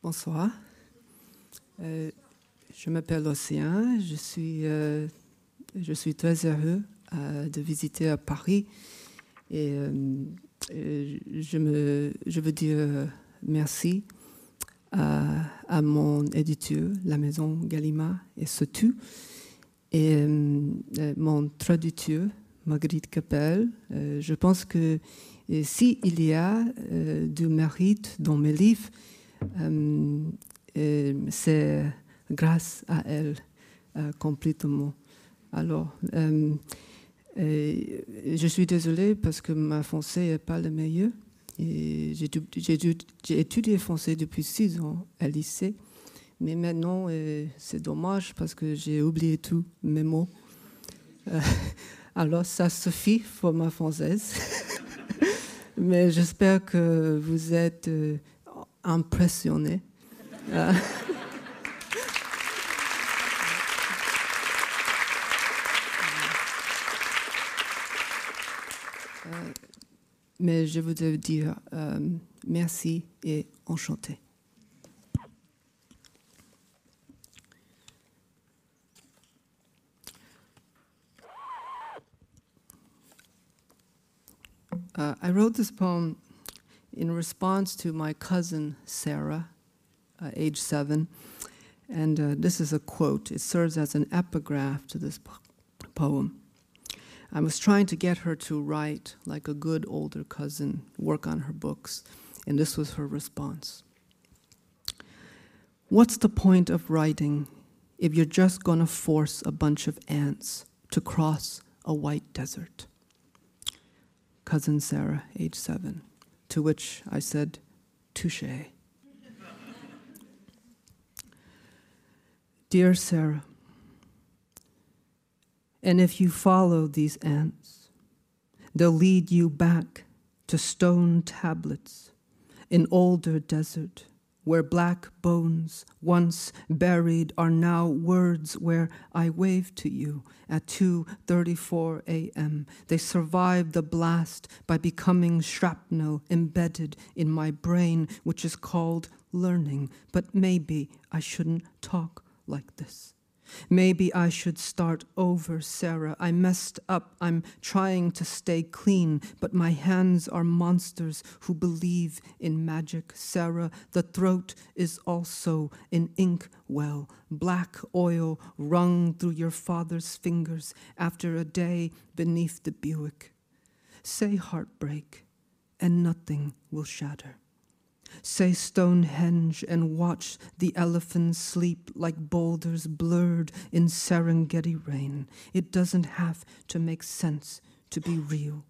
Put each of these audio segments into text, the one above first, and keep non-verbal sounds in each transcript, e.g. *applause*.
Bonsoir. Euh, je m'appelle Océan. Je suis, euh, je suis très heureux euh, de visiter à Paris. Et je, veux dire merci à, mon éditeur, la maison Gallimard et Sotu, et mon traducteur, Marguerite Capel. je pense que s'il y a du mérite dans mes livres, euh, c'est grâce à elle euh, complètement. Alors, euh, je suis désolée parce que ma français n'est pas le meilleur. J'ai étudié français depuis six ans à lycée, mais maintenant c'est dommage parce que j'ai oublié tous mes mots. *laughs* alors ça suffit pour ma française, *laughs* mais j'espère que vous êtes impressionné. Euh. Euh, mais je voudrais dire euh, merci et enchanté. Uh, I wrote this poem in response to my cousin Sarah, uh, age seven. And uh, this is a quote. It serves as an epigraph to this po- poem. I was trying to get her to write like a good older cousin, work on her books, and this was her response. What's the point of writing if you're just going to force a bunch of ants to cross a white desert? Cousin Sarah, age seven. To which I said, Touche. Dear Sarah, and if you follow these ants, they'll lead you back to stone tablets in older desert where black bones once buried are now words where I wave to you at 2:34 a.m. They survived the blast by becoming shrapnel embedded in my brain which is called learning, but maybe I shouldn't talk like this. Maybe I should start over, Sarah. I messed up. I'm trying to stay clean, but my hands are monsters who believe in magic. Sarah, the throat is also an ink well, black oil wrung through your father's fingers after a day beneath the Buick. Say heartbreak, and nothing will shatter. Say Stonehenge and watch the elephants sleep like boulders blurred in Serengeti rain. It doesn't have to make sense to be real.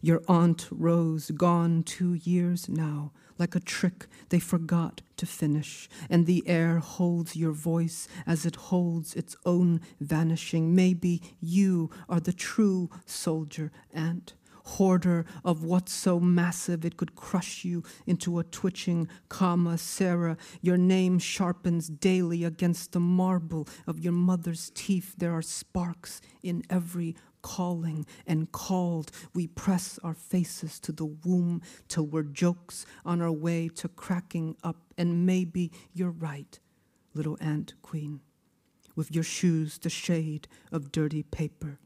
Your Aunt Rose, gone two years now, like a trick they forgot to finish, and the air holds your voice as it holds its own vanishing. Maybe you are the true soldier, Aunt hoarder of what's so massive it could crush you into a twitching comma. Sarah, your name sharpens daily against the marble of your mother's teeth. There are sparks in every calling and called, we press our faces to the womb till we're jokes on our way to cracking up. And maybe you're right, little Ant Queen, with your shoes the shade of dirty paper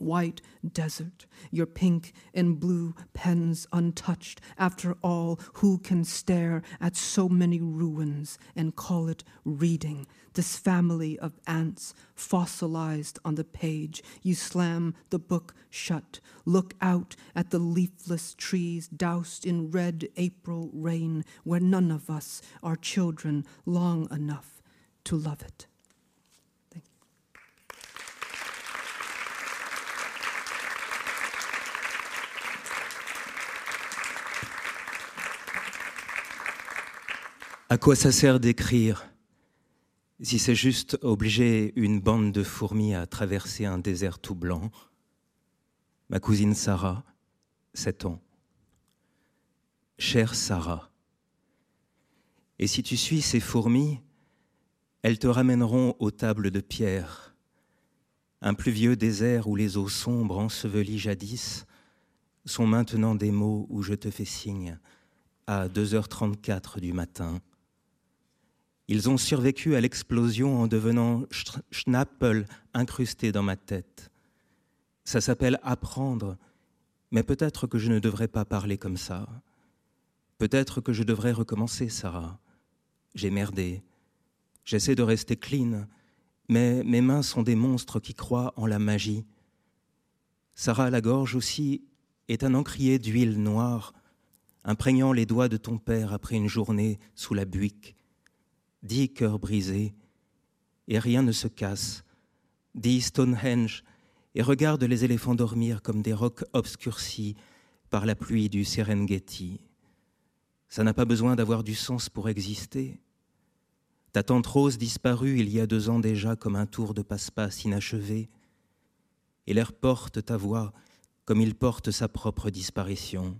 white desert, your pink and blue pens untouched. After all, who can stare at so many ruins and call it reading? This family of ants fossilized on the page. You slam the book shut, look out at the leafless trees doused in red April rain, where none of us are children long enough to love it. À quoi ça sert d'écrire si c'est juste obliger une bande de fourmis à traverser un désert tout blanc? Ma cousine Sarah, 7 ans. Chère Sarah, et si tu suis ces fourmis, elles te ramèneront aux tables de pierre, un pluvieux désert où les eaux sombres ensevelies jadis sont maintenant des mots où je te fais signe à 2h34 du matin Ils ont survécu à l'explosion en devenant schnappel incrustés dans ma tête. Ça s'appelle apprendre, mais peut-être que je ne devrais pas parler comme ça. Peut-être que je devrais recommencer, Sarah. J'ai merdé. J'essaie de rester clean, mais mes mains sont des monstres qui croient en la magie. Sarah la gorge aussi est un encrier d'huile noire, imprégnant les doigts de ton père après une journée sous la buique. Dix cœurs brisés, et rien ne se casse. Dis Stonehenge, et regarde les éléphants dormir comme des rocs obscurcis par la pluie du Serengeti. Ça n'a pas besoin d'avoir du sens pour exister. Ta tante Rose disparue il y a deux ans déjà comme un tour de passe-passe inachevé, et l'air porte ta voix comme il porte sa propre disparition.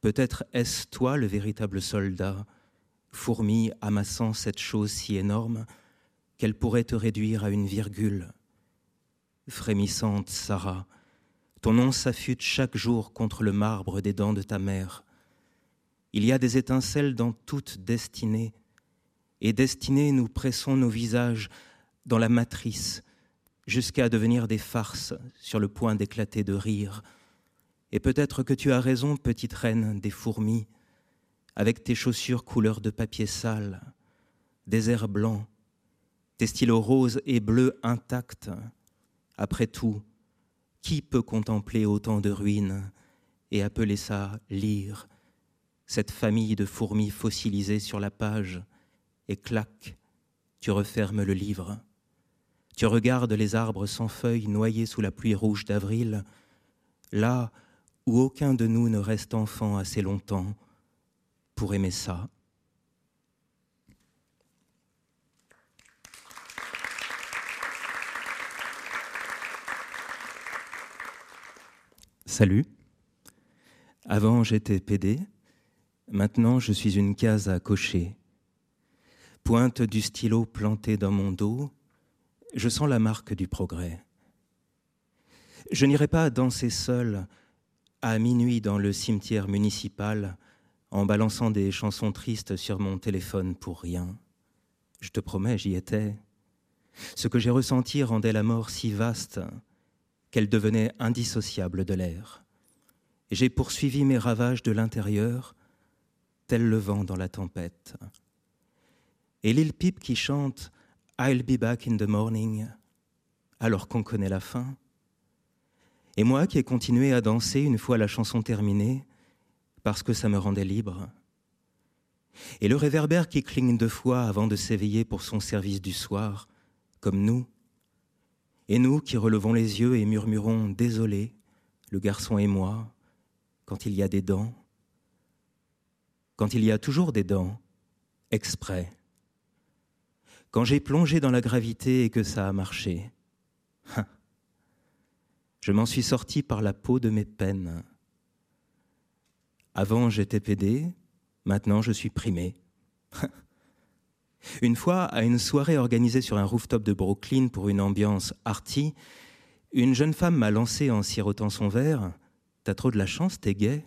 Peut-être est-ce toi le véritable soldat, fourmi amassant cette chose si énorme qu'elle pourrait te réduire à une virgule. Frémissante Sarah, ton nom s'affûte chaque jour contre le marbre des dents de ta mère. Il y a des étincelles dans toute destinée, et destinée nous pressons nos visages dans la matrice jusqu'à devenir des farces sur le point d'éclater de rire. Et peut-être que tu as raison, petite reine des fourmis, avec tes chaussures couleur de papier sale, des airs blancs, tes stylos roses et bleus intacts. Après tout, qui peut contempler autant de ruines et appeler ça lire? Cette famille de fourmis fossilisées sur la page, et clac, tu refermes le livre. Tu regardes les arbres sans feuilles noyés sous la pluie rouge d'avril, là où aucun de nous ne reste enfant assez longtemps pour aimer ça. Salut. Avant j'étais PD, Maintenant, je suis une case à cocher. Pointe du stylo planté dans mon dos, je sens la marque du progrès. Je n'irai pas danser seul à minuit dans le cimetière municipal en balançant des chansons tristes sur mon téléphone pour rien. Je te promets, j'y étais. Ce que j'ai ressenti rendait la mort si vaste qu'elle devenait indissociable de l'air. J'ai poursuivi mes ravages de l'intérieur tel le vent dans la tempête. Et Lil Peep qui chante I'll be back in the morning, alors qu'on connaît la fin. Et moi qui ai continué à danser une fois la chanson terminée, parce que ça me rendait libre. Et le réverbère qui cligne deux fois avant de s'éveiller pour son service du soir, comme nous. Et nous qui relevons les yeux et murmurons Désolé, le garçon et moi, quand il y a des dents quand il y a toujours des dents, exprès. Quand j'ai plongé dans la gravité et que ça a marché, hein, je m'en suis sorti par la peau de mes peines. Avant j'étais pédé, maintenant je suis primé. *laughs* Une fois, à une soirée organisée sur un rooftop de Brooklyn pour une ambiance arty, une jeune femme m'a lancé en sirotant son verre T'as trop de la chance, t'es gay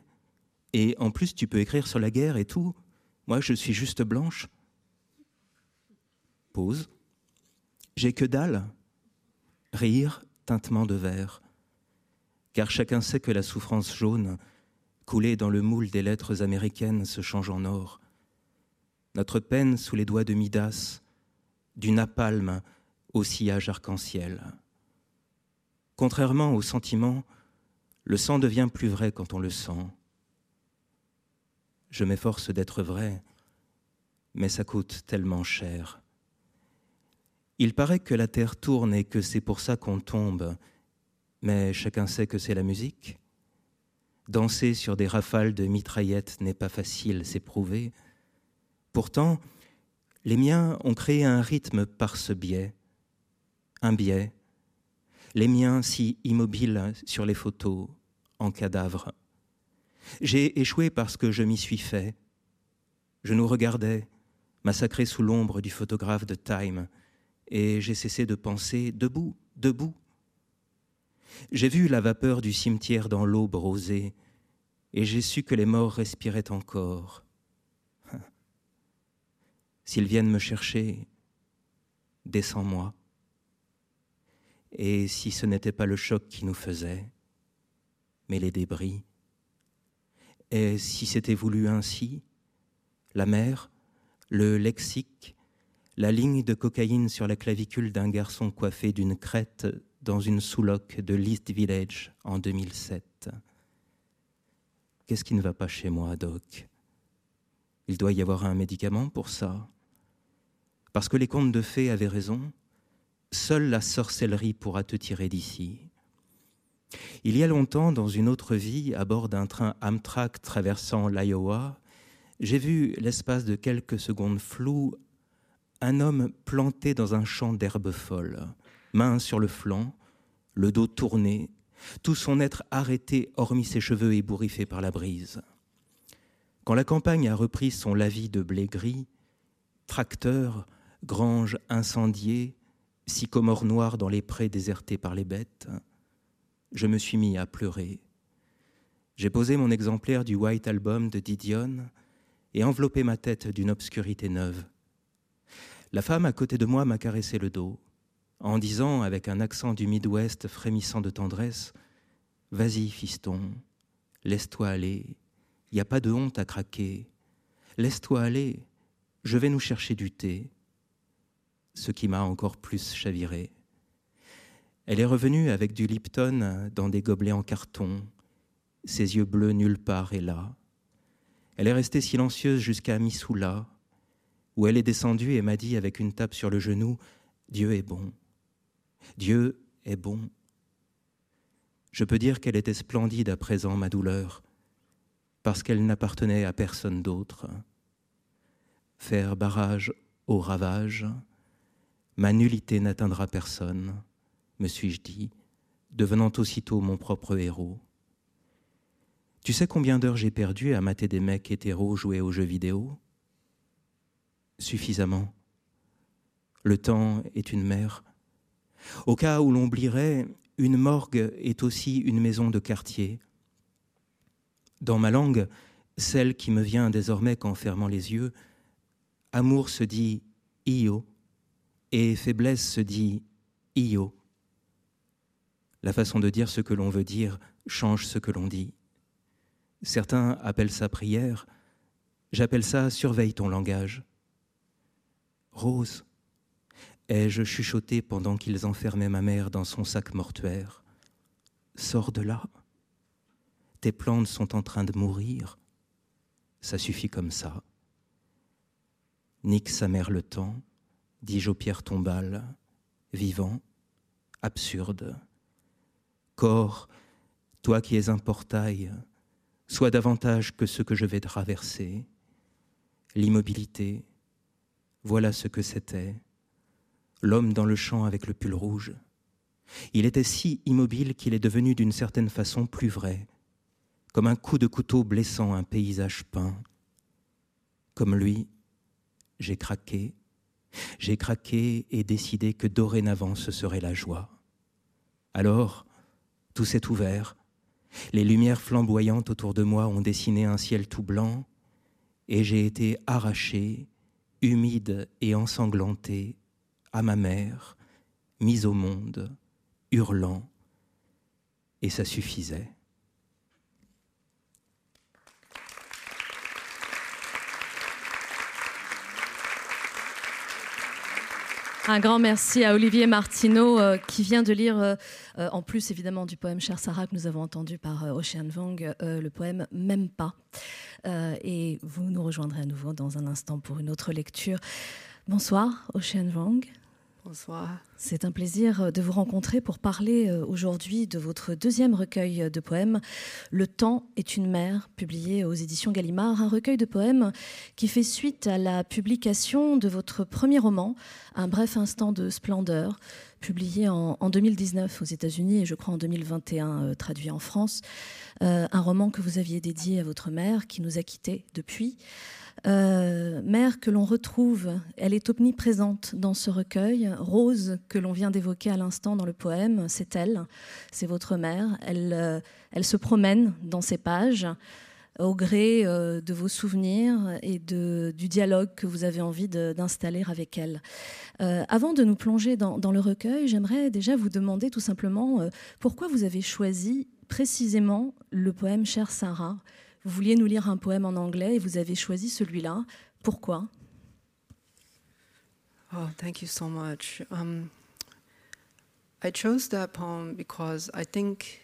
et en plus, tu peux écrire sur la guerre et tout. Moi, je suis juste blanche. Pause. J'ai que dalle. Rire, tintement de verre. Car chacun sait que la souffrance jaune, coulée dans le moule des lettres américaines, se change en or. Notre peine sous les doigts de Midas, du napalm au sillage arc-en-ciel. Contrairement au sentiment, le sang devient plus vrai quand on le sent je m'efforce d'être vrai, mais ça coûte tellement cher. Il paraît que la Terre tourne et que c'est pour ça qu'on tombe, mais chacun sait que c'est la musique. Danser sur des rafales de mitraillettes n'est pas facile, c'est prouvé. Pourtant, les miens ont créé un rythme par ce biais, un biais, les miens si immobiles sur les photos, en cadavre. J'ai échoué parce que je m'y suis fait. Je nous regardais, massacrés sous l'ombre du photographe de Time, et j'ai cessé de penser debout, debout. J'ai vu la vapeur du cimetière dans l'aube rosée, et j'ai su que les morts respiraient encore. *laughs* S'ils viennent me chercher, descends-moi. Et si ce n'était pas le choc qui nous faisait, mais les débris, et si c'était voulu ainsi, la mer, le lexique, la ligne de cocaïne sur la clavicule d'un garçon coiffé d'une crête dans une sous-loc de l'East Village en 2007. Qu'est-ce qui ne va pas chez moi, Doc? Il doit y avoir un médicament pour ça. Parce que les contes de fées avaient raison, seule la sorcellerie pourra te tirer d'ici. Il y a longtemps, dans une autre vie, à bord d'un train Amtrak traversant l'Iowa, j'ai vu, l'espace de quelques secondes floues, un homme planté dans un champ d'herbes folles, main sur le flanc, le dos tourné, tout son être arrêté hormis ses cheveux ébouriffés par la brise. Quand la campagne a repris son lavis de blé gris, tracteur, grange incendiée, sycomore noir dans les prés désertés par les bêtes, je me suis mis à pleurer. J'ai posé mon exemplaire du White Album de Didion et enveloppé ma tête d'une obscurité neuve. La femme à côté de moi m'a caressé le dos, en disant avec un accent du Midwest frémissant de tendresse Vas-y, fiston, laisse-toi aller, n'y a pas de honte à craquer, laisse-toi aller, je vais nous chercher du thé. Ce qui m'a encore plus chaviré. Elle est revenue avec du Lipton dans des gobelets en carton, ses yeux bleus nulle part et là. Elle est restée silencieuse jusqu'à Missoula, où elle est descendue et m'a dit avec une tape sur le genou Dieu est bon. Dieu est bon. Je peux dire qu'elle était splendide à présent, ma douleur, parce qu'elle n'appartenait à personne d'autre. Faire barrage au ravage, ma nullité n'atteindra personne me suis-je dit, devenant aussitôt mon propre héros. Tu sais combien d'heures j'ai perdu à mater des mecs hétéros jouer aux jeux vidéo? Suffisamment. Le temps est une mère. Au cas où l'on oublierait, une morgue est aussi une maison de quartier. Dans ma langue, celle qui me vient désormais qu'en fermant les yeux, amour se dit io et faiblesse se dit io. La façon de dire ce que l'on veut dire change ce que l'on dit. Certains appellent ça prière, j'appelle ça surveille ton langage. Rose, ai-je chuchoté pendant qu'ils enfermaient ma mère dans son sac mortuaire? Sors de là. Tes plantes sont en train de mourir. Ça suffit comme ça. Nique sa mère le temps, dis-je au pierre tombal, vivant, absurde. Corps, toi qui es un portail, sois davantage que ce que je vais traverser. L'immobilité, voilà ce que c'était. L'homme dans le champ avec le pull rouge. Il était si immobile qu'il est devenu d'une certaine façon plus vrai, comme un coup de couteau blessant un paysage peint. Comme lui, j'ai craqué, j'ai craqué et décidé que dorénavant ce serait la joie. Alors, tout s'est ouvert. Les lumières flamboyantes autour de moi ont dessiné un ciel tout blanc, et j'ai été arraché, humide et ensanglanté, à ma mère, mise au monde, hurlant, et ça suffisait. Un grand merci à Olivier Martineau euh, qui vient de lire, euh, euh, en plus évidemment du poème Cher Sarah que nous avons entendu par Ocean Vong, le poème Même pas. et vous nous rejoindrez à nouveau dans un instant pour une autre lecture. Bonsoir Ocean Vong. Bonsoir. C'est un plaisir euh, de vous rencontrer pour parler euh, aujourd'hui de votre deuxième recueil de poèmes, Le temps est une mère, publié aux éditions Gallimard, un recueil de poèmes qui fait suite à la publication de votre premier roman, Un bref instant de splendeur, publié en, 2019 aux États-Unis et je crois en 2021 euh, traduit en France. un roman que vous aviez dédié à votre mère qui nous a quittés depuis. Euh, mère que l'on retrouve, elle est omniprésente dans ce recueil. Rose, que l'on vient d'évoquer à l'instant dans le poème, c'est elle, c'est votre mère. Elle, euh, elle se promène dans ces pages. au gré euh, de vos souvenirs et de, du dialogue que vous avez envie d'installer avec elle. Euh, avant de nous plonger dans, le recueil, j'aimerais déjà vous demander tout simplement euh, pourquoi vous avez choisi précisément le poème Cher Sarah. Vous vouliez nous lire un poème en anglais et vous avez choisi celui-là. Pourquoi? Oh, thank you so much. Um, I chose that poem because I think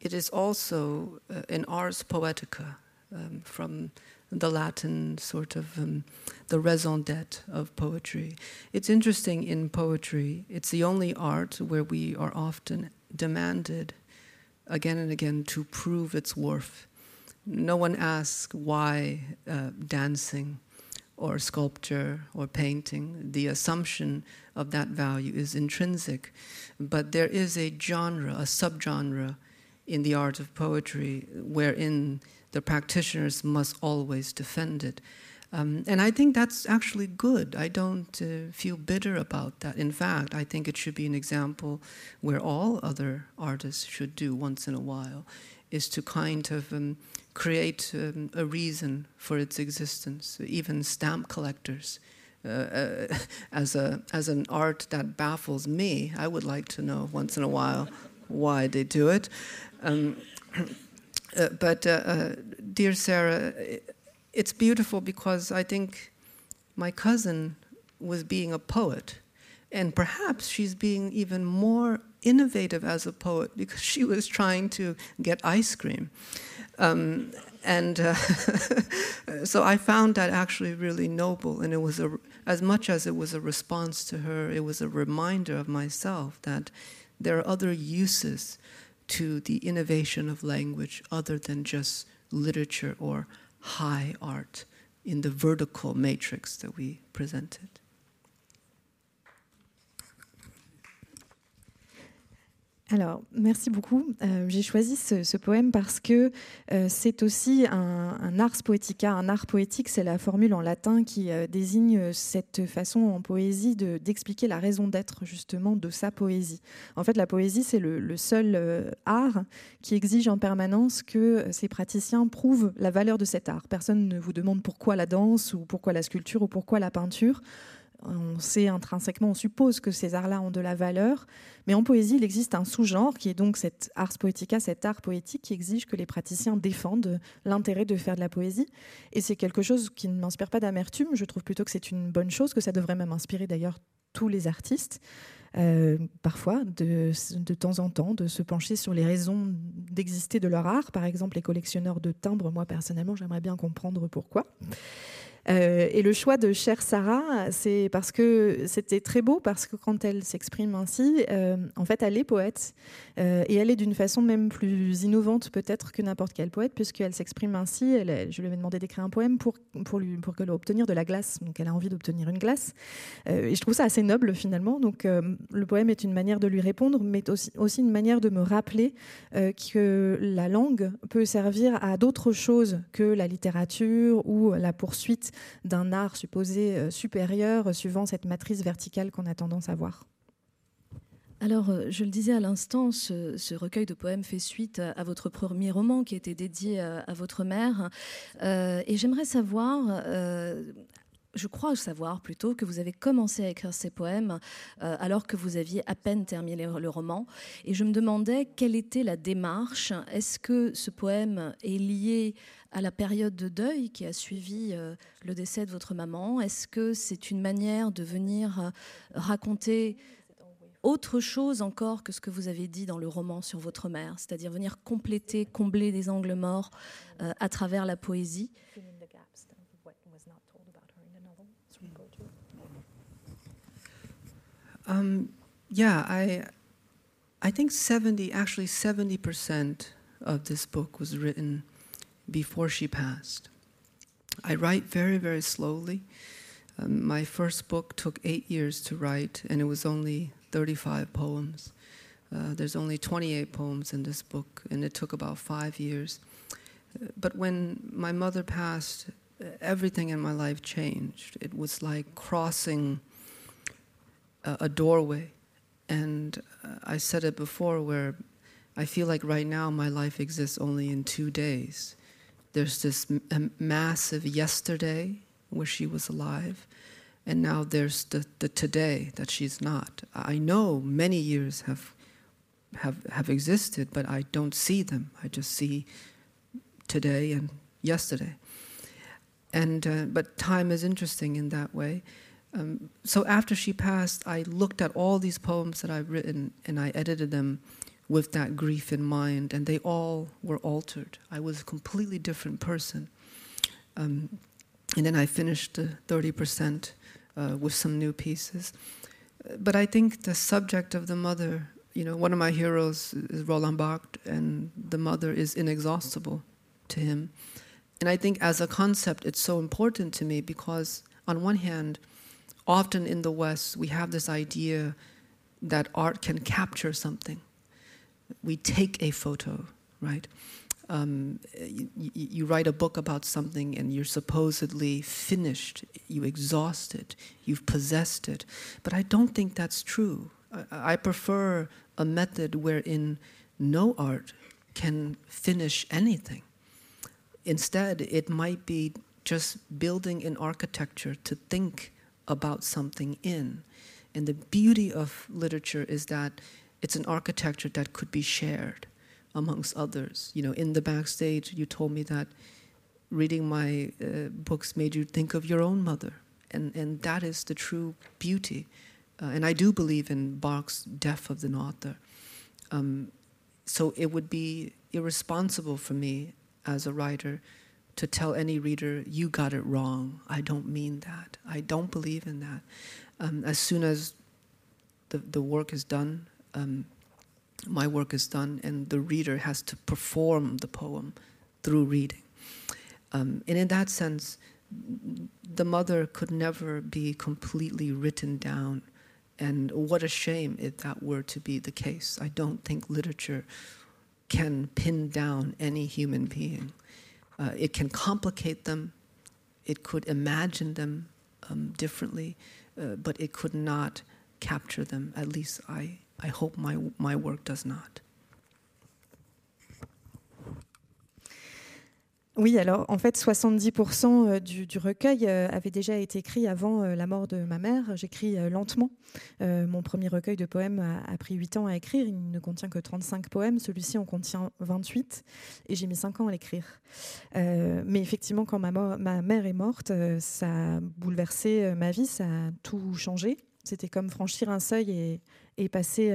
It is also uh, an ars poetica um, from the Latin sort of um, the raison d'etre of poetry. It's interesting in poetry, it's the only art where we are often demanded again and again to prove its worth. No one asks why uh, dancing or sculpture or painting. The assumption of that value is intrinsic. But there is a genre, a subgenre in the art of poetry wherein the practitioners must always defend it. Um, and I think that's actually good. I don't uh, feel bitter about that. In fact, I think it should be an example where all other artists should do once in a while, is to kind of um, create um, a reason for its existence. Even stamp collectors, uh, uh, *laughs* as a as an art that baffles me, I would like to know once in a while why they do it. Um, *clears throat* uh, but uh, uh, dear Sarah, it's beautiful because I think my cousin was being a poet, and perhaps she's being even more innovative as a poet because she was trying to get ice cream. Um, and uh, *laughs* so I found that actually really noble, and it was a, as much as it was a response to her, it was a reminder of myself that there are other uses to the innovation of language other than just literature or high art in the vertical matrix that we presented. Alors, merci beaucoup. Euh, j'ai choisi ce, poème parce que euh, c'est aussi un, ars poetica, un art poétique, c'est la formule en latin qui euh, désigne cette façon en poésie d'expliquer la raison d'être justement de sa poésie. En fait, la poésie, c'est le, seul art qui exige en permanence que ses praticiens prouvent la valeur de cet art. Personne ne vous demande pourquoi la danse ou pourquoi la sculpture ou pourquoi la peinture on sait intrinsèquement, on suppose que ces arts-là ont de la valeur, mais en poésie, il existe un sous-genre qui est donc cet ars poetica, cet art poétique qui exige que les praticiens défendent l'intérêt de faire de la poésie. Et c'est quelque chose qui ne m'inspire pas d'amertume, je trouve plutôt que c'est une bonne chose, que ça devrait même inspirer d'ailleurs tous les artistes. Euh, parfois, de, de, temps en temps, de se pencher sur les raisons d'exister de leur art. Par exemple, les collectionneurs de timbres, moi personnellement, j'aimerais bien comprendre pourquoi. Euh, et le choix de Cher Sarah, c'est parce que c'était très beau, parce que quand elle s'exprime ainsi, euh, en fait, elle est poète. Euh, et elle est d'une façon même plus innovante peut-être que n'importe quel poète, puisqu'elle s'exprime ainsi. Je lui avais demandé d'écrire un poème pour, pour, lui, pour obtenir de la glace. Donc elle a envie d'obtenir une glace. et je trouve ça assez noble finalement. Donc le poème est une manière de lui répondre, mais aussi une manière de me rappeler que la langue peut servir à d'autres choses que la littérature ou la poursuite d'un art supposé euh, supérieur euh, suivant cette matrice verticale qu'on a tendance à voir. Alors, euh, je le disais à l'instant, ce, recueil de poèmes fait suite à, votre premier roman qui était dédié à, votre mère. et j'aimerais savoir, je crois savoir plutôt que vous avez commencé à écrire ces poèmes alors que vous aviez à peine terminé le, roman. Et je me demandais quelle était la démarche. Est-ce que ce poème est lié à la période de deuil qui a suivi euh, le décès de votre maman. Est-ce que c'est une manière de venir euh, raconter autre chose encore que ce que vous avez dit dans le roman sur votre mère, c'est-à-dire venir compléter, combler des angles morts euh, à travers la poésie? Um, yeah, I, I think 70, actually 70% of this book was written before she passed. I write very, very slowly. Um, my first book took eight years to write, and it was only 35 poems. Uh, there's only 28 poems in this book, and it took about five years. But when my mother passed, everything in my life changed. It was like crossing a, a doorway. And uh, I said it before, where I feel like right now my life exists only in two days there's this massive yesterday where she was alive, and now there's the, the today that she's not. I know many years have have have existed, but I don't see them. I just see today and yesterday. And uh, but time is interesting in that way. Um, so after she passed, I looked at all these poems that I've written and I edited them with that grief in mind, and they all were altered. I was a completely different person. Um, and then I finished the 30% uh, with some new pieces. But I think the subject of the mother, you know, one of my heroes is Roland Barthes, and the mother is inexhaustible to him. And I think as a concept, it's so important to me because, on one hand, often in the West, we have this idea that art can capture something. We take a photo, right? Um, you, you, write a book about something and you're supposedly finished, you exhaust it, you've possessed it. But I don't think that's true. I, I prefer a method wherein no art can finish anything. Instead, it might be just building an architecture to think about something in. And the beauty of literature is that it's an architecture that could be shared amongst others. You know, in the backstage, you told me that reading my uh, books made you think of your own mother. And, and that is the true beauty. Uh, and I do believe in Bach's death of the author. Um, so it would be irresponsible for me as a writer to tell any reader, you got it wrong. I don't mean that. I don't believe in that. Um, as soon as the, the work is done, um, my work is done, and the reader has to perform the poem through reading. Um, and in that sense, the mother could never be completely written down. And what a shame if that were to be the case. I don't think literature can pin down any human being. Uh, it can complicate them, it could imagine them um, differently, uh, but it could not capture them. At least I, I hope my, my work does not. Oui, alors en fait, 70% euh, du, du, recueil euh, avait déjà été écrit avant euh, la mort de ma mère. J'écris lentement. mon premier recueil de poèmes a, pris 8 ans à écrire. Il ne contient que 35 poèmes. Celui-ci en contient 28 et j'ai mis 5 ans à l'écrire. mais effectivement, quand ma, mère est morte, ça a bouleversé ma vie, ça a tout changé. C'était comme franchir un seuil et, passer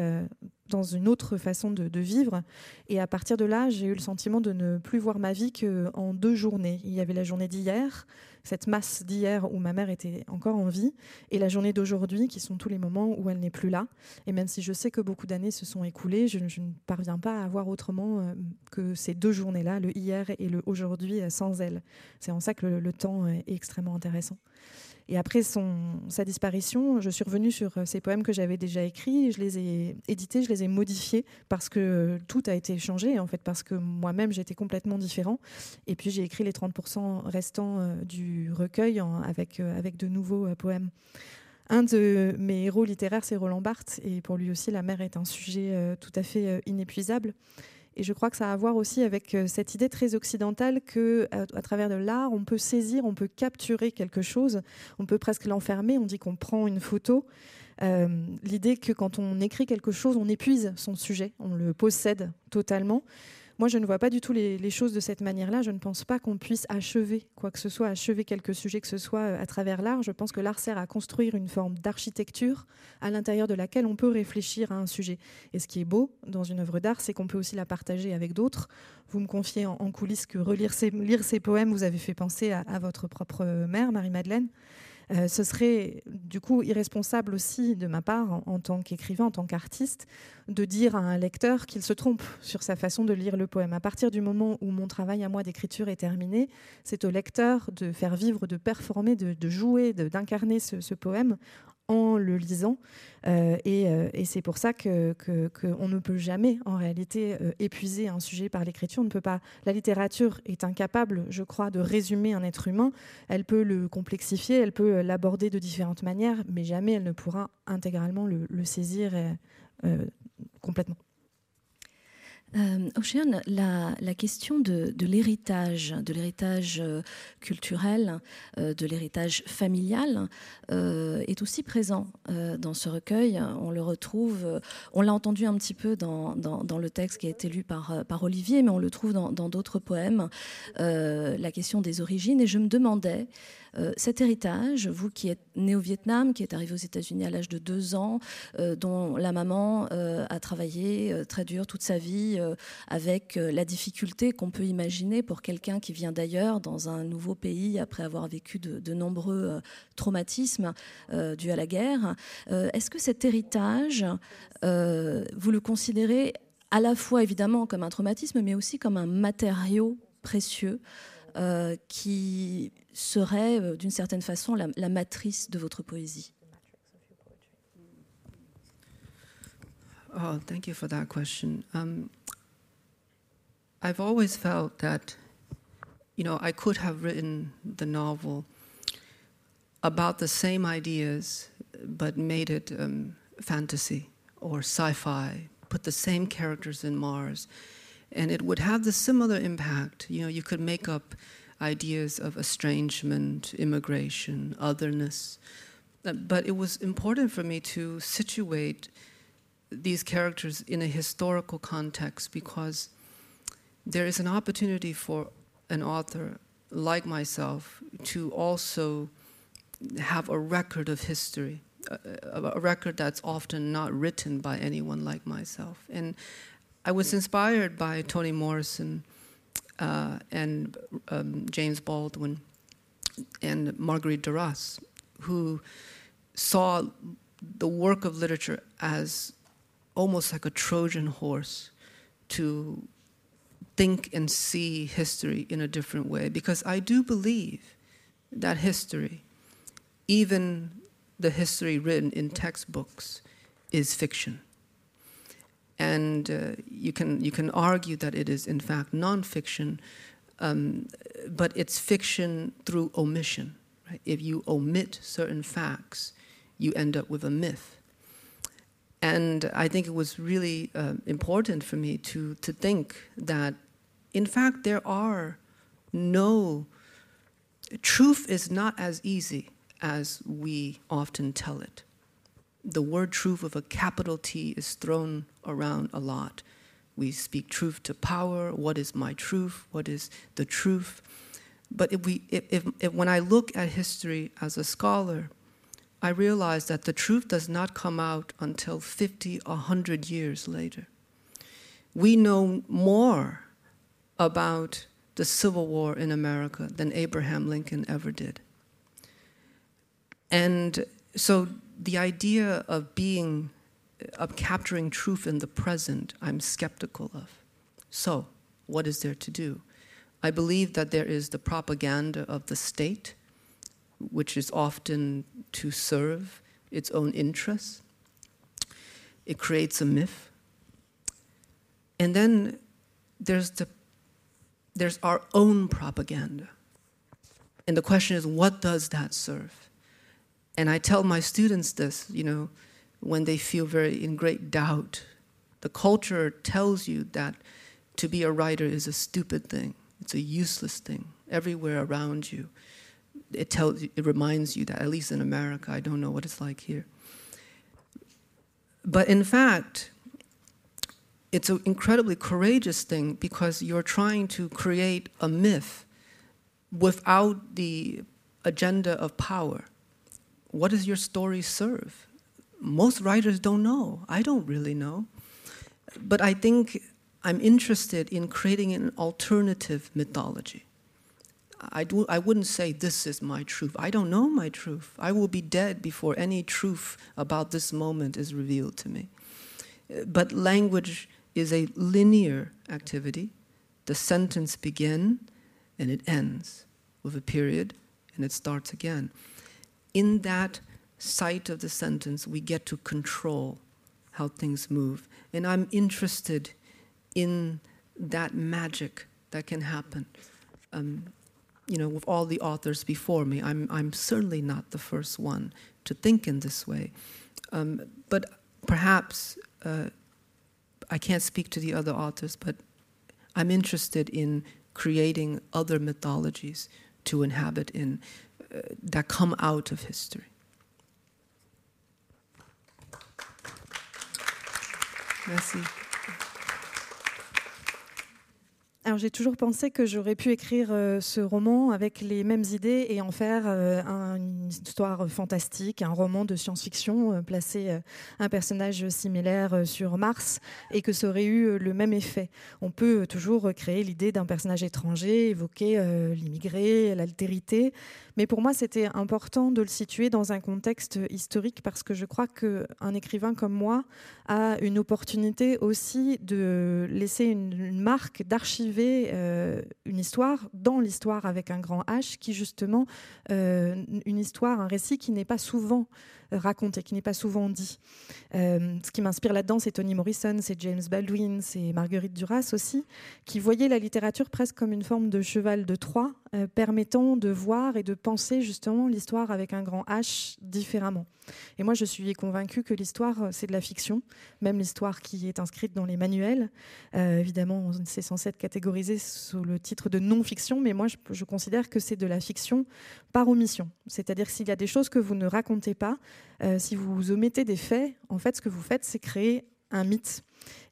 dans une autre façon de, vivre. Et à partir de là, j'ai eu le sentiment de ne plus voir ma vie qu'en deux journées. Il y avait la journée d'hier, cette masse d'hier où ma mère était encore en vie, et la journée d'aujourd'hui, qui sont tous les moments où elle n'est plus là. Et même si je sais que beaucoup d'années se sont écoulées, je, ne parviens pas à voir autrement euh, que ces deux journées-là, le hier et le aujourd'hui, euh, sans elle. C'est en ça que le temps est extrêmement intéressant. Et après son, sa disparition, je suis revenue sur euh, ces poèmes que j'avais déjà écrits, je les ai édités, je les ai modifiés parce que tout a été changé, en fait, parce que moi-même j'étais complètement différent. Et puis j'ai écrit les 30% restants euh, du recueil avec, euh, avec de nouveaux poèmes. Un de mes héros littéraires, c'est Roland Barthes, et pour lui aussi, la mer est un sujet tout à fait inépuisable. Et je crois que ça a à voir aussi avec euh, cette idée très occidentale que, à, travers de l'art, on peut saisir, on peut capturer quelque chose, on peut presque l'enfermer. On dit qu'on prend une photo. Euh, l'idée que quand on écrit quelque chose, on épuise son sujet, on le possède totalement. Moi, je ne vois pas du tout les, choses de cette manière-là. Je ne pense pas qu'on puisse achever quoi que ce soit, achever quelque sujet que ce soit euh, à travers l'art. Je pense que l'art sert à construire une forme d'architecture à l'intérieur de laquelle on peut réfléchir à un sujet. Et ce qui est beau dans une œuvre d'art, c'est qu'on peut aussi la partager avec d'autres. Vous me confiez en, coulisses que relire ces, poèmes vous avez fait penser à votre propre mère, Marie-Madeleine. Euh, ce serait du coup irresponsable aussi de ma part, en, tant qu'écrivain, en tant qu'artiste, de dire à un lecteur qu'il se trompe sur sa façon de lire le poème. À partir du moment où mon travail à moi d'écriture est terminé, c'est au lecteur de faire vivre, de performer, de, jouer, d'incarner ce, poème en le lisant. Euh, euh, et, c'est pour ça qu'on que, ne peut jamais, en réalité, euh, épuiser un sujet par l'écriture. On ne peut pas. La littérature est incapable, je crois, de résumer un être humain. Elle peut le complexifier, elle peut l'aborder de différentes manières, mais jamais elle ne pourra intégralement le, saisir complètement. Euh, Ocean, la, question de, l'héritage, de l'héritage euh, culturel, euh, de l'héritage familial, euh, est aussi présent dans ce recueil. On le retrouve, on l'a entendu un petit peu dans, le texte qui a été lu par, par Olivier, mais on le trouve dans d'autres poèmes, la question des origines. Et je me demandais, euh, cet héritage, vous qui êtes né au Vietnam, qui êtes arrivé aux États-Unis à l'âge de deux ans, euh, dont la maman euh, a travaillé très dur toute sa vie, avec la difficulté qu'on peut imaginer pour quelqu'un qui vient d'ailleurs, dans un nouveau pays, après avoir vécu de, de nombreux traumatismes dus à la guerre. Est-ce que cet héritage, vous le considérez à la fois évidemment comme un traumatisme, mais aussi comme un matériau précieux euh, qui serait euh, d'une certaine façon la, la, matrice de votre poésie Oh, thank you for that question. Um, I've always felt that, you know, I could have written the novel about the same ideas, but made it um, fantasy or sci fi, put the same characters in Mars and it would have the similar impact. You know, you could make up ideas of estrangement, immigration, otherness, uh, but it was important for me to situate these characters in a historical context because there is an opportunity for an author like myself to also have a record of history, a, a, record that's often not written by anyone like myself. And I was inspired by Toni Morrison uh, and um, James Baldwin and Marguerite Duras, who saw the work of literature as almost like a Trojan horse to think and see history in a different way. Because I do believe that history, even the history written in textbooks, is fiction and uh, you can you can argue that it is in fact nonfiction, um, but it's fiction through omission. Right? If you omit certain facts, you end up with a myth. And I think it was really uh, important for me to to think that, in fact, there are no truth is not as easy as we often tell it the word truth with a capital T is thrown around a lot. We speak truth to power. What is my truth? What is the truth? But if we, if, if, if, when I look at history as a scholar, I realize that the truth does not come out until 50, 100 years later. We know more about the Civil War in America than Abraham Lincoln ever did. And so the idea of being, of capturing truth in the present, I'm skeptical of. So, what is there to do? I believe that there is the propaganda of the state, which is often to serve its own interests. It creates a myth. And then there's, the, there's our own propaganda. And the question is, what does that serve? And I tell my students this, you know, when they feel very in great doubt. The culture tells you that to be a writer is a stupid thing. It's a useless thing everywhere around you. It tells it reminds you that at least in America, I don't know what it's like here. But in fact, it's an incredibly courageous thing because you're trying to create a myth without the agenda of power what does your story serve? Most writers don't know. I don't really know. But I think I'm interested in creating an alternative mythology. I, do, I wouldn't say this is my truth. I don't know my truth. I will be dead before any truth about this moment is revealed to me. But language is a linear activity. The sentence begins and it ends with a period and it starts again in that site of the sentence, we get to control how things move. And I'm interested in that magic that can happen. Um, you know, with all the authors before me, I'm, I'm certainly not the first one to think in this way. Um, but perhaps uh, I can't speak to the other authors, but I'm interested in creating other mythologies to inhabit in uh, that come out of history. Merci. J'ai toujours pensé que j'aurais pu écrire euh, ce roman avec les mêmes idées et en faire euh, une histoire fantastique, un roman de science-fiction, euh, placer un personnage similaire sur Mars et que ça aurait eu le même effet. On peut toujours créer l'idée d'un personnage étranger, évoquer l'immigré, l'altérité, mais pour moi c'était important de le situer dans un contexte historique parce que je crois qu'un écrivain comme moi a une opportunité aussi de laisser une, marque, euh, une histoire dans l'histoire avec un grand H, qui justement, euh, une histoire, un récit qui n'est pas souvent raconté, qui n'est pas souvent dit. Euh, ce qui m'inspire là-dedans, c'est Toni Morrison, c'est James Baldwin, c'est Marguerite Duras aussi, qui voyaient la littérature presque comme une forme de cheval de Troie, euh, permettant de voir et de penser justement l'histoire avec un grand H différemment. Et moi, je suis convaincue que l'histoire, euh, c'est de la fiction, même l'histoire qui est inscrite dans les manuels. évidemment, c'est censé être catégorisé sous le titre de non-fiction, mais moi, je, je considère que c'est de la fiction par omission. C'est-à-dire s'il y a des choses que vous ne racontez pas, euh, si vous omettez des faits, en fait, ce que vous faites, c'est créer un mythe.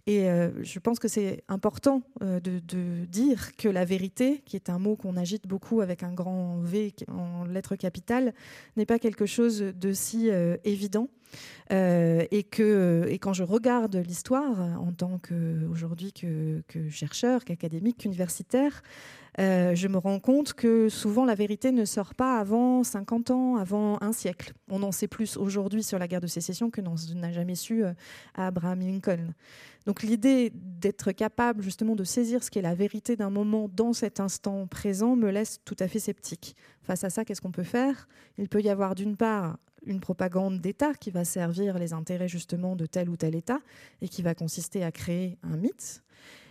Et euh, je pense que c'est important euh, de, dire que la vérité, qui est un mot qu'on agite beaucoup avec un grand V en lettres capitales, n'est pas quelque chose de si évident. Et que et quand je regarde l'histoire en tant qu'aujourd'hui que, chercheur, qu'académique, qu'universitaire, euh, je me rends compte que souvent la vérité ne sort pas avant 50 ans, avant un siècle. On en sait plus aujourd'hui sur la guerre de sécession que n'en a jamais su euh, Abraham Lincoln. Donc l'idée d'être capable justement de saisir ce qu'est la vérité d'un moment dans cet instant présent me laisse tout à fait sceptique. Face à ça, qu'est-ce qu'on peut faire? Il peut y avoir d'une part une propagande d'État qui va servir les intérêts justement de tel ou tel État et qui va consister à créer un mythe.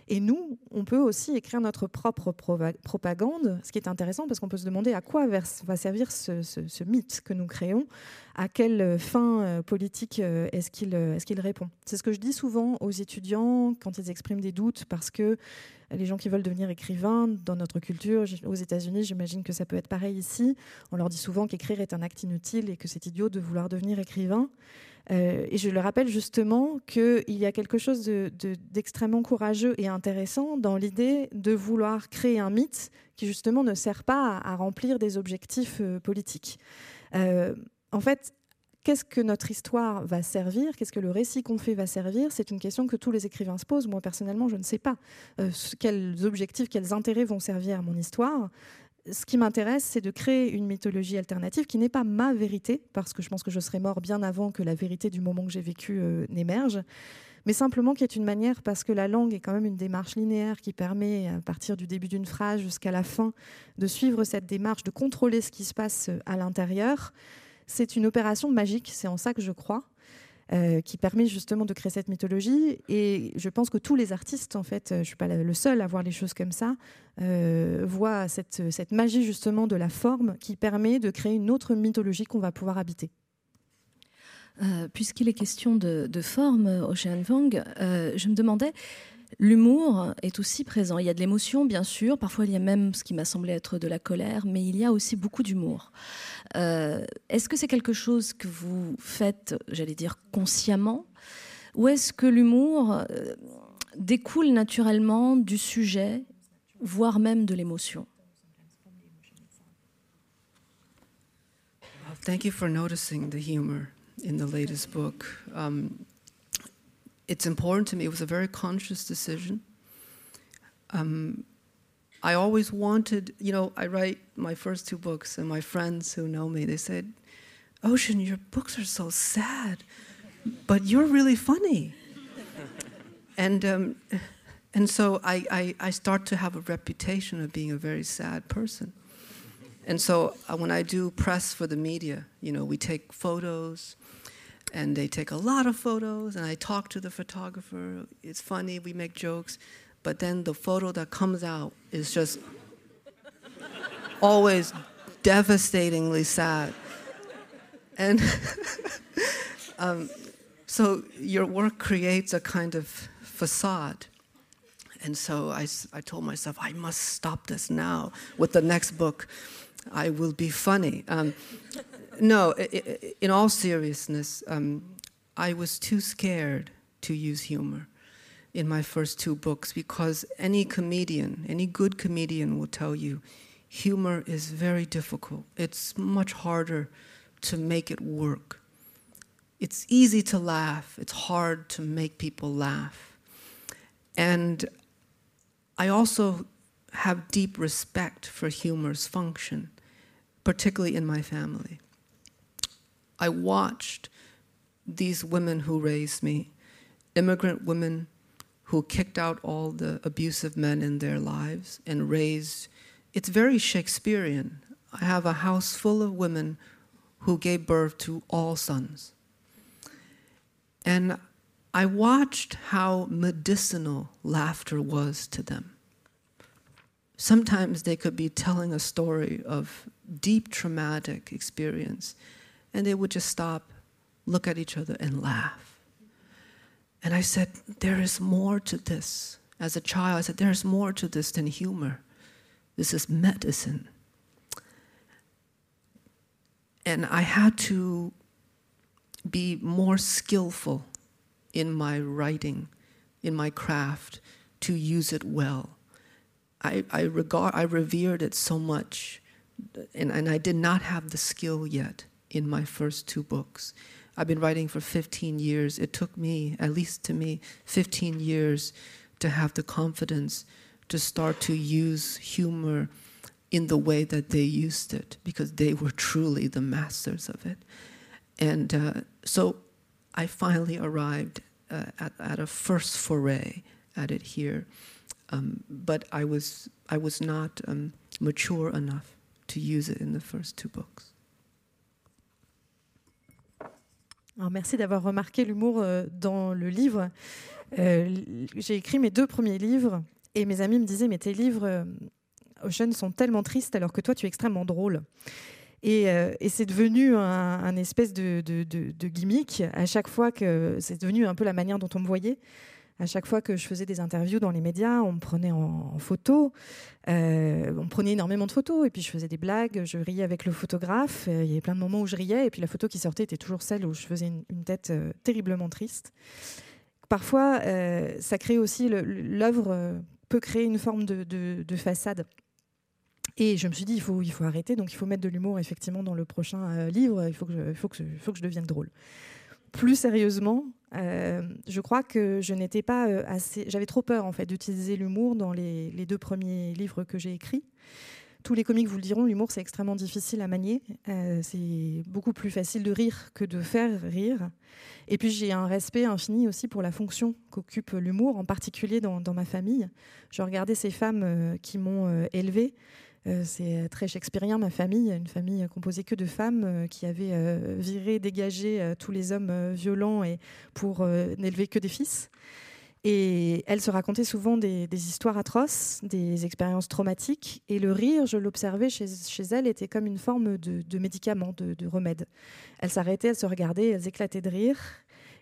Et nous, on peut aussi écrire notre propre propagande, ce qui est intéressant parce qu'on peut se demander à quoi va servir ce, mythe que nous créons, à quelle fin euh, politique euh, est-ce qu'il euh, est répond. C'est ce que je dis souvent aux étudiants quand ils expriment des doutes parce que les gens qui veulent devenir écrivains dans notre culture, aux États-Unis, j'imagine que ça peut être pareil ici, on leur dit souvent qu'écrire est un acte inutile et que c'est idiot de vouloir devenir écrivain. Euh, et je le rappelle justement qu'il y a quelque chose d'extrêmement courageux et intéressant dans l'idée de vouloir créer un mythe qui justement ne sert pas à, remplir des objectifs euh, politiques. Euh, en fait, qu'est-ce que notre histoire va servir? Qu'est-ce que le récit qu'on fait va servir? C'est une question que tous les écrivains se posent. Moi, personnellement, je ne sais pas quels objectifs, quels intérêts vont servir à mon histoire ce qui m'intéresse, c'est de créer une mythologie alternative qui n'est pas ma vérité, parce que je pense que je serais mort bien avant que la vérité du moment que j'ai vécu euh, n'émerge, mais simplement qui est une manière, parce que la langue est quand même une démarche linéaire qui permet, à partir du début d'une phrase jusqu'à la fin, de suivre cette démarche, de contrôler ce qui se passe euh, à l'intérieur. C'est une opération magique, c'est en ça que je crois. Euh, qui permet justement de créer cette mythologie. Et je pense que tous les artistes, en fait, je ne suis pas le seul à voir les choses comme ça, euh, voient cette, magie justement de la forme qui permet de créer une autre mythologie qu'on va pouvoir habiter. Euh, puisqu'il est question de, de forme, Ocean Vang, je me demandais L'humour est aussi présent. Il y a de l'émotion, bien sûr. Parfois, il y a même ce qui m'a semblé être de la colère, mais il y a aussi beaucoup d'humour. Euh, est-ce que c'est quelque chose que vous faites, j'allais dire, consciemment? Ou est-ce que l'humour euh, découle naturellement du sujet, voire même de l'émotion? Thank you for noticing the humor in the latest book. Um, it's important to me. It was a very conscious decision. Um, I always wanted, you know, I write my first two books, and my friends who know me, they said, Ocean, your books are so sad, but you're really funny. and, um, and so I, I, I, start to have a reputation of being a very sad person. And so uh, when I do press for the media, you know, we take photos, and they take a lot of photos and i talk to the photographer it's funny we make jokes but then the photo that comes out is just always devastatingly sad and *laughs* um, so your work creates a kind of facade. And so I, I told myself, I must stop this now. With the next book, I will be funny. Um, no, in all seriousness, um, I was too scared to use humor in my first two books because any comedian, any good comedian will tell you humor is very difficult. It's much harder to make it work. It's easy to laugh, it's hard to make people laugh. And I also have deep respect for humor's function, particularly in my family. I watched these women who raised me, immigrant women who kicked out all the abusive men in their lives and raised. It's very Shakespearean. I have a house full of women who gave birth to all sons. And I watched how medicinal laughter was to them. Sometimes they could be telling a story of deep traumatic experience, and they would just stop, look at each other, and laugh. And I said, There is more to this. As a child, I said, There's more to this than humor. This is medicine. And I had to be more skillful in my writing, in my craft, to use it well. I, I regard, I revered it so much, and, and I did not have the skill yet in my first two books. I've been writing for 15 years. It took me, at least to me, 15 years to have the confidence to start to use humor in the way that they used it because they were truly the masters of it. And uh, so I finally arrived uh, at, at, a first foray at it here. Um, but I was, I was not um, mature enough to use it in the first two books. Alors merci d'avoir remarqué l'humour euh, dans le livre. Euh, j'ai écrit mes deux premiers livres et mes amis me disaient mais tes livres euh, Ocean sont tellement tristes alors que toi tu es extrêmement drôle. Et, c'est devenu un, espèce de, gimmick à chaque fois que c'est devenu un peu la manière dont on me voyait. À chaque fois que je faisais des interviews dans les médias, on me prenait en, photo, euh, on prenait énormément de photos, et puis je faisais des blagues, je riais avec le photographe. Il y avait plein de moments où je riais, et puis la photo qui sortait était toujours celle où je faisais une, tête terriblement triste. Parfois, ça crée aussi l'œuvre peut créer une forme de façade et je me suis dit, il faut, il faut arrêter, donc il faut mettre de l'humour effectivement dans le prochain euh, livre, il faut que, je, il faut, que faut que je devienne drôle. Plus sérieusement, euh, je crois que je n'étais pas euh, assez. J'avais trop peur en fait d'utiliser l'humour dans les, deux premiers livres que j'ai écrits. Tous les comiques vous le diront, l'humour c'est extrêmement difficile à manier. c'est beaucoup plus facile de rire que de faire rire. Et puis j'ai un respect infini aussi pour la fonction qu'occupe l'humour, en particulier dans, dans, ma famille. Je regardais ces femmes qui m'ont élevée euh, c'est très shakespearien, ma famille, une famille composée que de femmes euh, qui avaient euh, viré, dégagé tous les hommes violents et pour n'élever que des fils. Et elle se racontait souvent des, histoires atroces, des expériences traumatiques. Et le rire, je l'observais chez, elle, était comme une forme de, médicament, de, remède. Elle s'arrêtait, elle se regardait, elles éclataient de rire.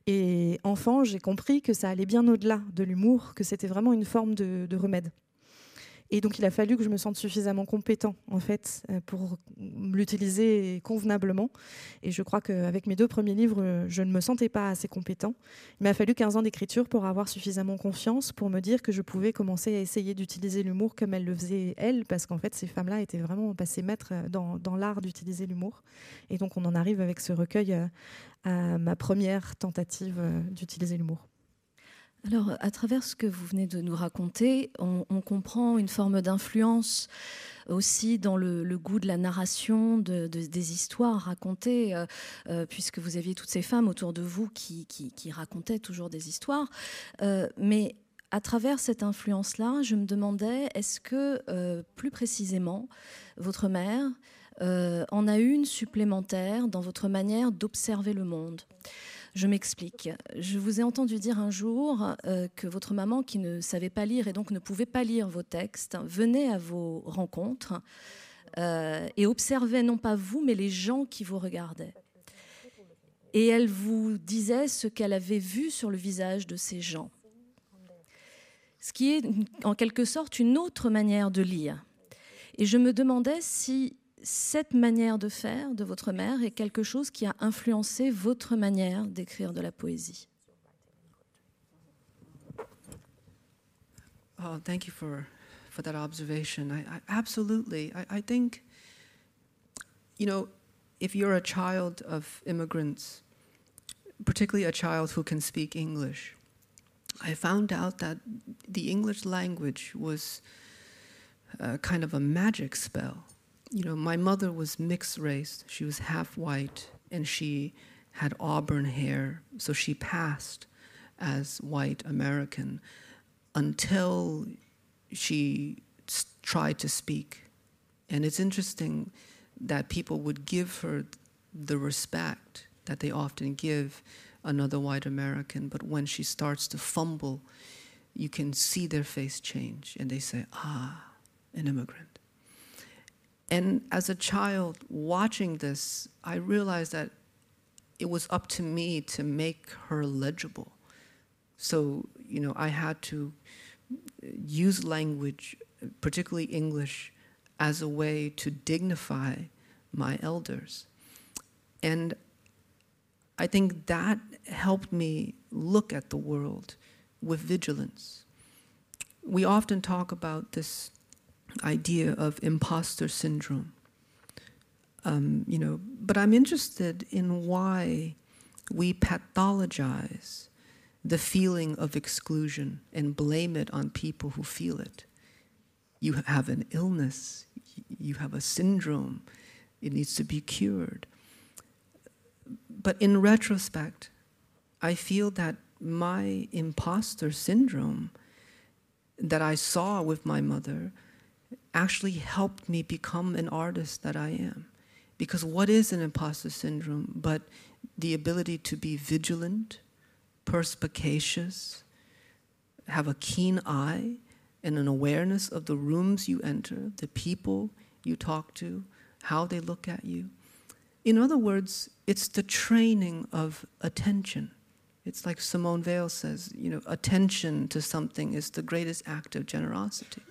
Et enfant, j'ai compris que ça allait bien au-delà de l'humour, que c'était vraiment une forme de remède. Et donc, il a fallu que je me sente suffisamment compétent, en fait, euh, pour l'utiliser convenablement. Et je crois qu'avec mes deux premiers livres, je ne me sentais pas assez compétent. Il m'a fallu 15 ans d'écriture pour avoir suffisamment confiance, pour me dire que je pouvais commencer à essayer d'utiliser l'humour comme elle le faisait, elle, parce qu'en fait, ces femmes-là étaient vraiment passées maîtres dans, dans l'art d'utiliser l'humour. Et donc, on en arrive avec ce recueil euh, à ma première tentative euh, d'utiliser l'humour. Alors, à travers ce que vous venez de nous raconter, on, comprend une forme d'influence aussi dans le, goût de la narration, de, des histoires racontées, euh, euh, puisque vous aviez toutes ces femmes autour de vous qui, racontaient toujours des histoires. Euh, mais à travers cette influence-là, je me demandais, est-ce que, plus précisément, votre mère en a une supplémentaire dans votre manière d'observer le monde? Je m'explique. Je vous ai entendu dire un jour euh, que votre maman, qui ne savait pas lire et donc ne pouvait pas lire vos textes, venait à vos rencontres euh, et observait non pas vous, mais les gens qui vous regardaient. Et elle vous disait ce qu'elle avait vu sur le visage de ces gens. ce qui est en quelque sorte une autre manière de lire. Et je me demandais si cette manière de faire de votre mère est quelque chose qui a influencé votre manière d'écrire de la poésie. Oh, thank you for, for that observation. I, absolutely. I, I think, you know, if you're a child of immigrants, particularly a child who can speak English, I found out that the English language was uh, kind of a magic spell. You know, my mother was mixed race. She was half white and she had auburn hair, so she passed as white American until she tried to speak. And it's interesting that people would give her the respect that they often give another white American, but when she starts to fumble, you can see their face change and they say, ah, an immigrant. And as a child watching this, I realized that it was up to me to make her legible. So, you know, I had to use language, particularly English, as a way to dignify my elders. And I think that helped me look at the world with vigilance. We often talk about this idea of imposter syndrome. Um, you know, but I'm interested in why we pathologize the feeling of exclusion and blame it on people who feel it. You have an illness, you have a syndrome, it needs to be cured. But in retrospect, I feel that my imposter syndrome that I saw with my mother actually helped me become an artist that I am. Because what is an imposter syndrome but the ability to be vigilant, perspicacious, have a keen eye, and an awareness of the rooms you enter, the people you talk to, how they look at you. In other words, it's the training of attention. It's like Simone Weil says, you know, attention to something is the greatest act of generosity.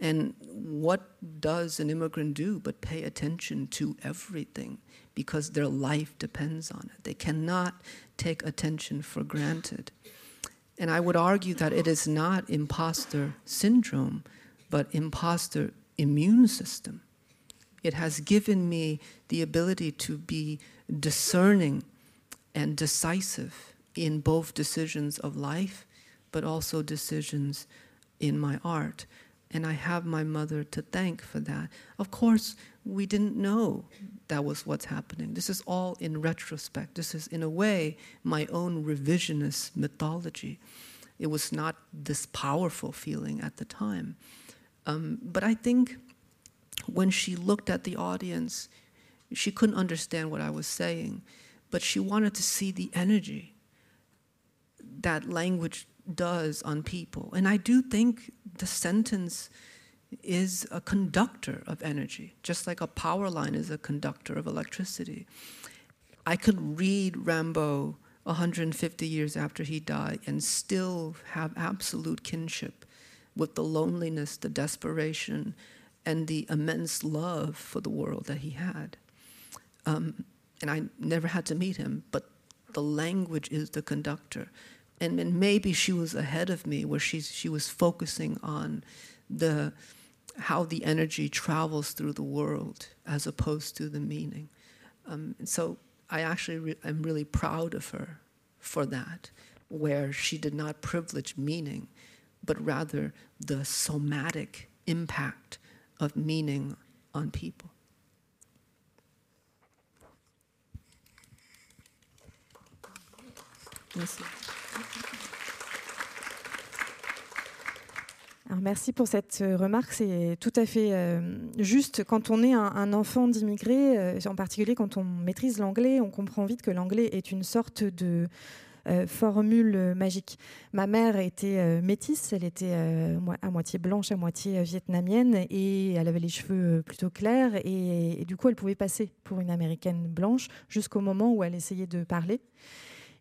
And what does an immigrant do but pay attention to everything because their life depends on it? They cannot take attention for granted. And I would argue that it is not imposter syndrome, but imposter immune system. It has given me the ability to be discerning and decisive in both decisions of life, but also decisions in my art. And I have my mother to thank for that. Of course, we didn't know that was what's happening. This is all in retrospect. This is, in a way, my own revisionist mythology. It was not this powerful feeling at the time. Um, but I think when she looked at the audience, she couldn't understand what I was saying, but she wanted to see the energy that language does on people. And I do think the sentence is a conductor of energy, just like a power line is a conductor of electricity. I could read Rambo 150 years after he died and still have absolute kinship with the loneliness, the desperation, and the immense love for the world that he had. Um, and I never had to meet him, but the language is the conductor. And, maybe she was ahead of me where she, she was focusing on the, how the energy travels through the world as opposed to the meaning. Um, and so I actually re- I'm really proud of her for that, where she did not privilege meaning, but rather the somatic impact of meaning on people. Merci. Merci pour cette euh, remarque, c'est tout à fait euh, juste. Quand on est un, enfant d'immigrés, euh, en particulier quand on maîtrise l'anglais, on comprend vite que l'anglais est une sorte de formule magique. Ma mère était métisse, elle était à moitié blanche, à moitié vietnamienne, et elle avait les cheveux plutôt clairs, et du coup elle pouvait passer pour une américaine blanche jusqu'au moment où elle essayait de parler.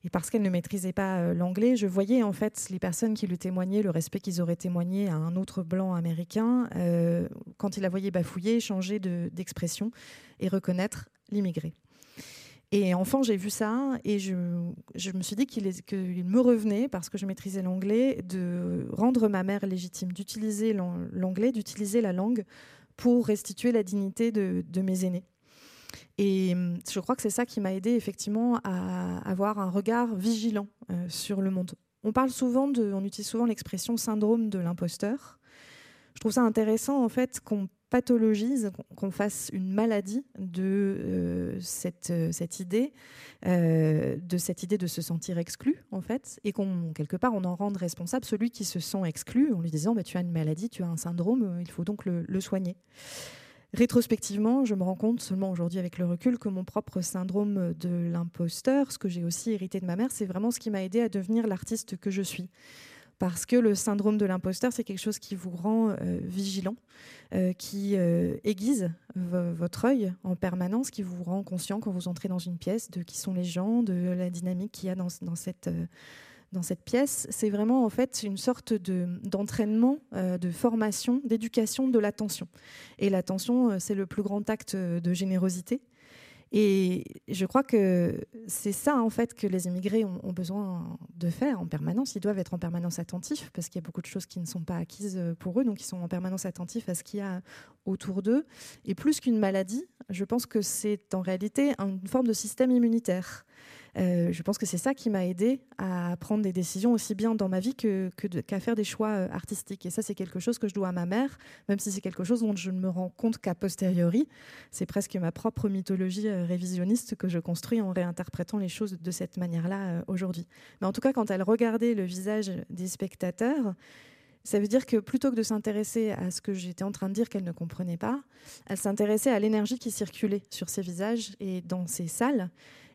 Et parce qu'elle ne maîtrisait pas euh, l'anglais, je voyais en fait les personnes qui lui témoignaient le respect qu'ils auraient témoigné à un autre blanc américain euh, quand il la voyait bafouiller, changer d'expression et reconnaître l'immigré. Et enfin, j'ai vu ça et je, me suis dit qu'il me revenait, parce que je maîtrisais l'anglais, de rendre ma mère légitime, d'utiliser l'anglais, d'utiliser la langue pour restituer la dignité de mes aînés. Et hum, je crois que c'est ça qui m'a aidé effectivement à avoir un regard vigilant euh, sur le monde. On parle souvent de, on utilise souvent l'expression syndrome de l'imposteur. Je trouve ça intéressant en fait qu'on pathologise, qu'on fasse une maladie de euh, cette, euh, cette, idée, de cette idée de se sentir exclu en fait, et qu'on quelque part on en rende responsable celui qui se sent exclu en lui disant bah, tu as une maladie, tu as un syndrome, il faut donc le soigner. Rétrospectivement, je me rends compte seulement aujourd'hui avec le recul que mon propre syndrome de l'imposteur, ce que j'ai aussi hérité de ma mère, c'est vraiment ce qui m'a aidé à devenir l'artiste que je suis. Parce que le syndrome de l'imposteur, c'est quelque chose qui vous rend euh, vigilant, euh, qui euh, aiguise votre œil en permanence, qui vous rend conscient quand vous entrez dans une pièce de qui sont les gens, de la dynamique qu'il y a dans, dans cette dans cette pièce, c'est vraiment en fait une sorte d'entraînement, euh, de, formation, d'éducation de l'attention. Et l'attention, euh, c'est le plus grand acte de générosité. Et je crois que c'est ça en fait que les immigrés ont, besoin de faire en permanence. Ils doivent être en permanence attentifs parce qu'il y a beaucoup de choses qui ne sont pas acquises pour eux, donc ils sont en permanence attentifs à ce qu'il y a autour d'eux. Et plus qu'une maladie, je pense que c'est en réalité une forme de système immunitaire. Euh, je pense que c'est ça qui m'a aidé à prendre des décisions aussi bien dans ma vie qu'à faire des choix euh, artistiques. Et ça, c'est quelque chose que je dois à ma mère, même si c'est quelque chose dont je ne me rends compte qu'à posteriori. C'est presque ma propre mythologie euh, révisionniste que je construis en réinterprétant les choses de cette manière-là aujourd'hui. Mais en tout cas, quand elle regardait le visage des spectateurs, ça veut dire que plutôt que de s'intéresser à ce que j'étais en train de dire qu'elle ne comprenait pas, elle s'intéressait à l'énergie qui circulait sur ces visages et dans ces salles.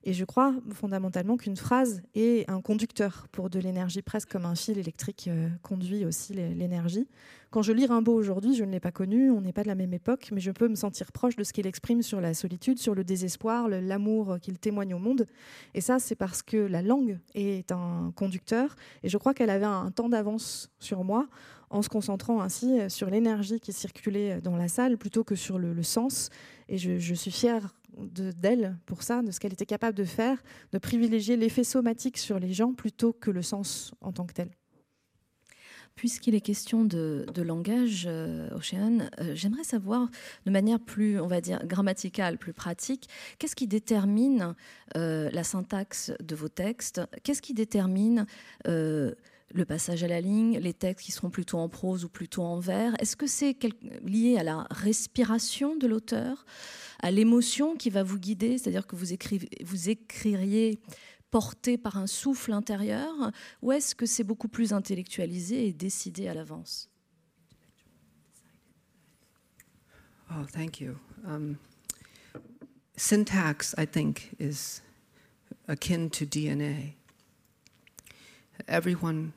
Et je crois fondamentalement qu'une phrase est un conducteur pour de l'énergie, presque comme un fil électrique euh, conduit aussi l'énergie. Quand je lis Rimbaud aujourd'hui, je ne l'ai pas connu, on n'est pas de la même époque, mais je peux me sentir proche de ce qu'il exprime sur la solitude, sur le désespoir, l'amour qu'il témoigne au monde. Et ça, c'est parce que la langue est un conducteur. Et je crois qu'elle avait un temps d'avance sur moi en se concentrant ainsi sur l'énergie qui circulait dans la salle plutôt que sur le, sens. Et je, je suis fière d'elle pour ça, de ce qu'elle était capable de faire, de privilégier l'effet somatique sur les gens plutôt que le sens en tant que tel. Puisqu'il est question de, langage, euh, Océane, euh, j'aimerais savoir de manière plus, on va dire, grammaticale, plus pratique, qu'est-ce qui détermine euh, la syntaxe de vos textes? Qu'est-ce qui détermine le passage à la ligne, les textes qui seront plutôt en prose ou plutôt en vers Est-ce que c'est lié à la respiration de l'auteur à l'émotion qui va vous guider, c'est-à-dire que vous, vous écririez porté par un souffle intérieur, ou est-ce que c'est beaucoup plus intellectualisé et décidé à l'avance? Oh, thank you. Um, syntax, I think, is akin to DNA. Everyone,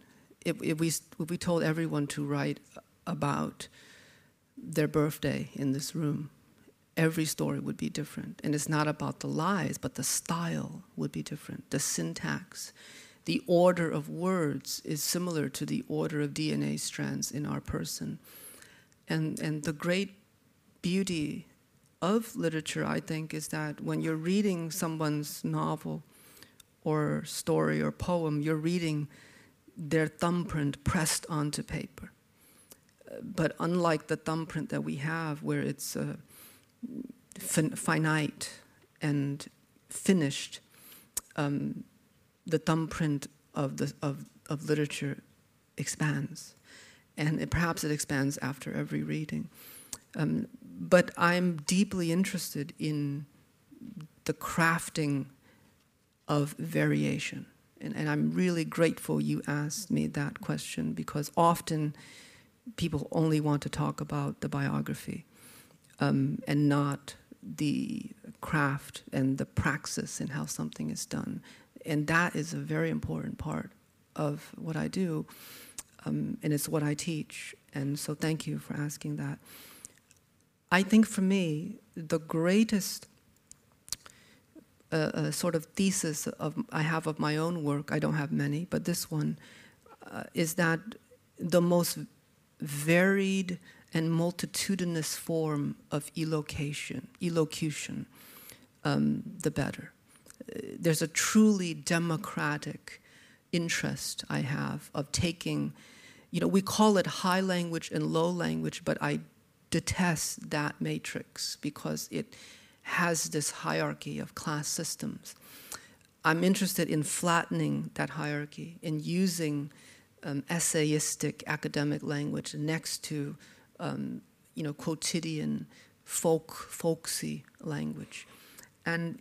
if, if, we, if we told everyone to write about their birthday in this room, every story would be different. And it's not about the lies, but the style would be different, the syntax. The order of words is similar to the order of DNA strands in our person. And, and the great beauty of literature, I think, is that when you're reading someone's novel or story or poem, you're reading their thumbprint pressed onto paper. But unlike the thumbprint that we have, where it's uh, fin- finite and finished, um, the thumbprint of, the, of, of literature expands. And it, perhaps it expands after every reading. Um, but I'm deeply interested in the crafting of variation. And, and, I'm really grateful you asked me that question because often people only want to talk about the biography um, and not the craft and the praxis and how something is done. And that is a very important part of what I do, um, and it's what I teach. And so, thank you for asking that. I think for me, the greatest a, a, sort of thesis of I have of my own work. I don't have many, but this one uh, is that the most varied and multitudinous form of elocution, elocution, um, the better. Uh, there's a truly democratic interest I have of taking, you know, we call it high language and low language, but I detest that matrix because it has this hierarchy of class systems. I'm interested in flattening that hierarchy in using um, essayistic academic language next to um, you know quotidian folk folksy language and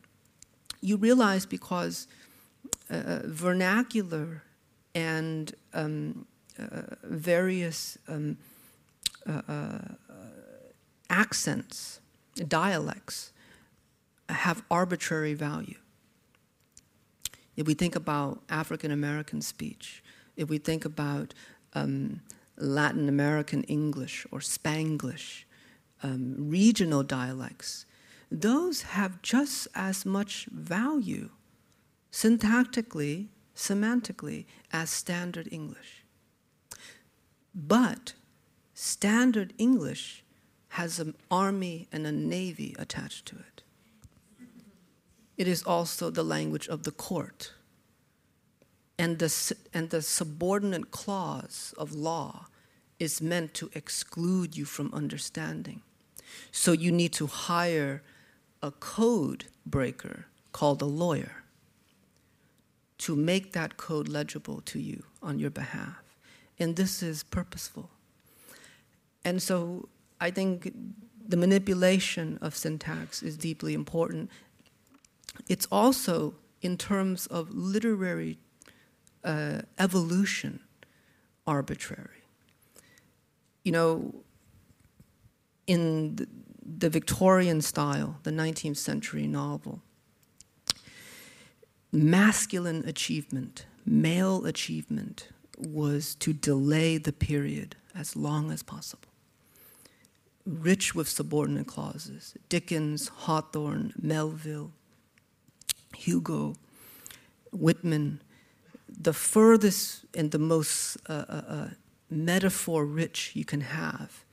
you realize because uh, vernacular and um, uh, various um, uh, uh accents dialects have arbitrary value if we think about african american speech if we think about um, Latin American English or Spanglish, um, regional dialects, those have just as much value syntactically, semantically, as standard English. But standard English has an army and a navy attached to it. It is also the language of the court and the, and the subordinate clause of law is meant to exclude you from understanding. So you need to hire a code breaker called a lawyer to make that code legible to you on your behalf. And this is purposeful. And so I think the manipulation of syntax is deeply important. It's also, in terms of literary uh, evolution arbitrary. You know, in the, the Victorian style, the 19th century novel, masculine achievement, male achievement, was to delay the period as long as possible. Rich with subordinate clauses. Dickens, Hawthorne, Melville, Hugo, Whitman, the furthest and the most uh, uh, uh, metaphor rich you can have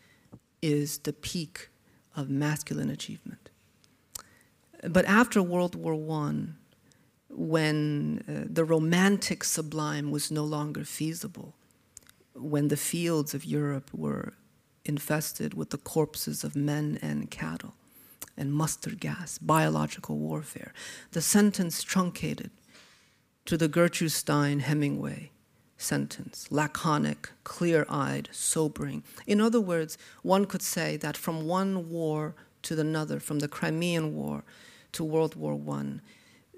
is the peak of masculine achievement. But after World War I, when uh, the romantic sublime was no longer feasible, when the fields of Europe were infested with the corpses of men and cattle and mustard gas, biological warfare, the sentence truncated to the Gertrude Stein Hemingway sentence laconic, clear eyed, sobering. In other words, one could say that from one war to another, from the Crimean War to World War I,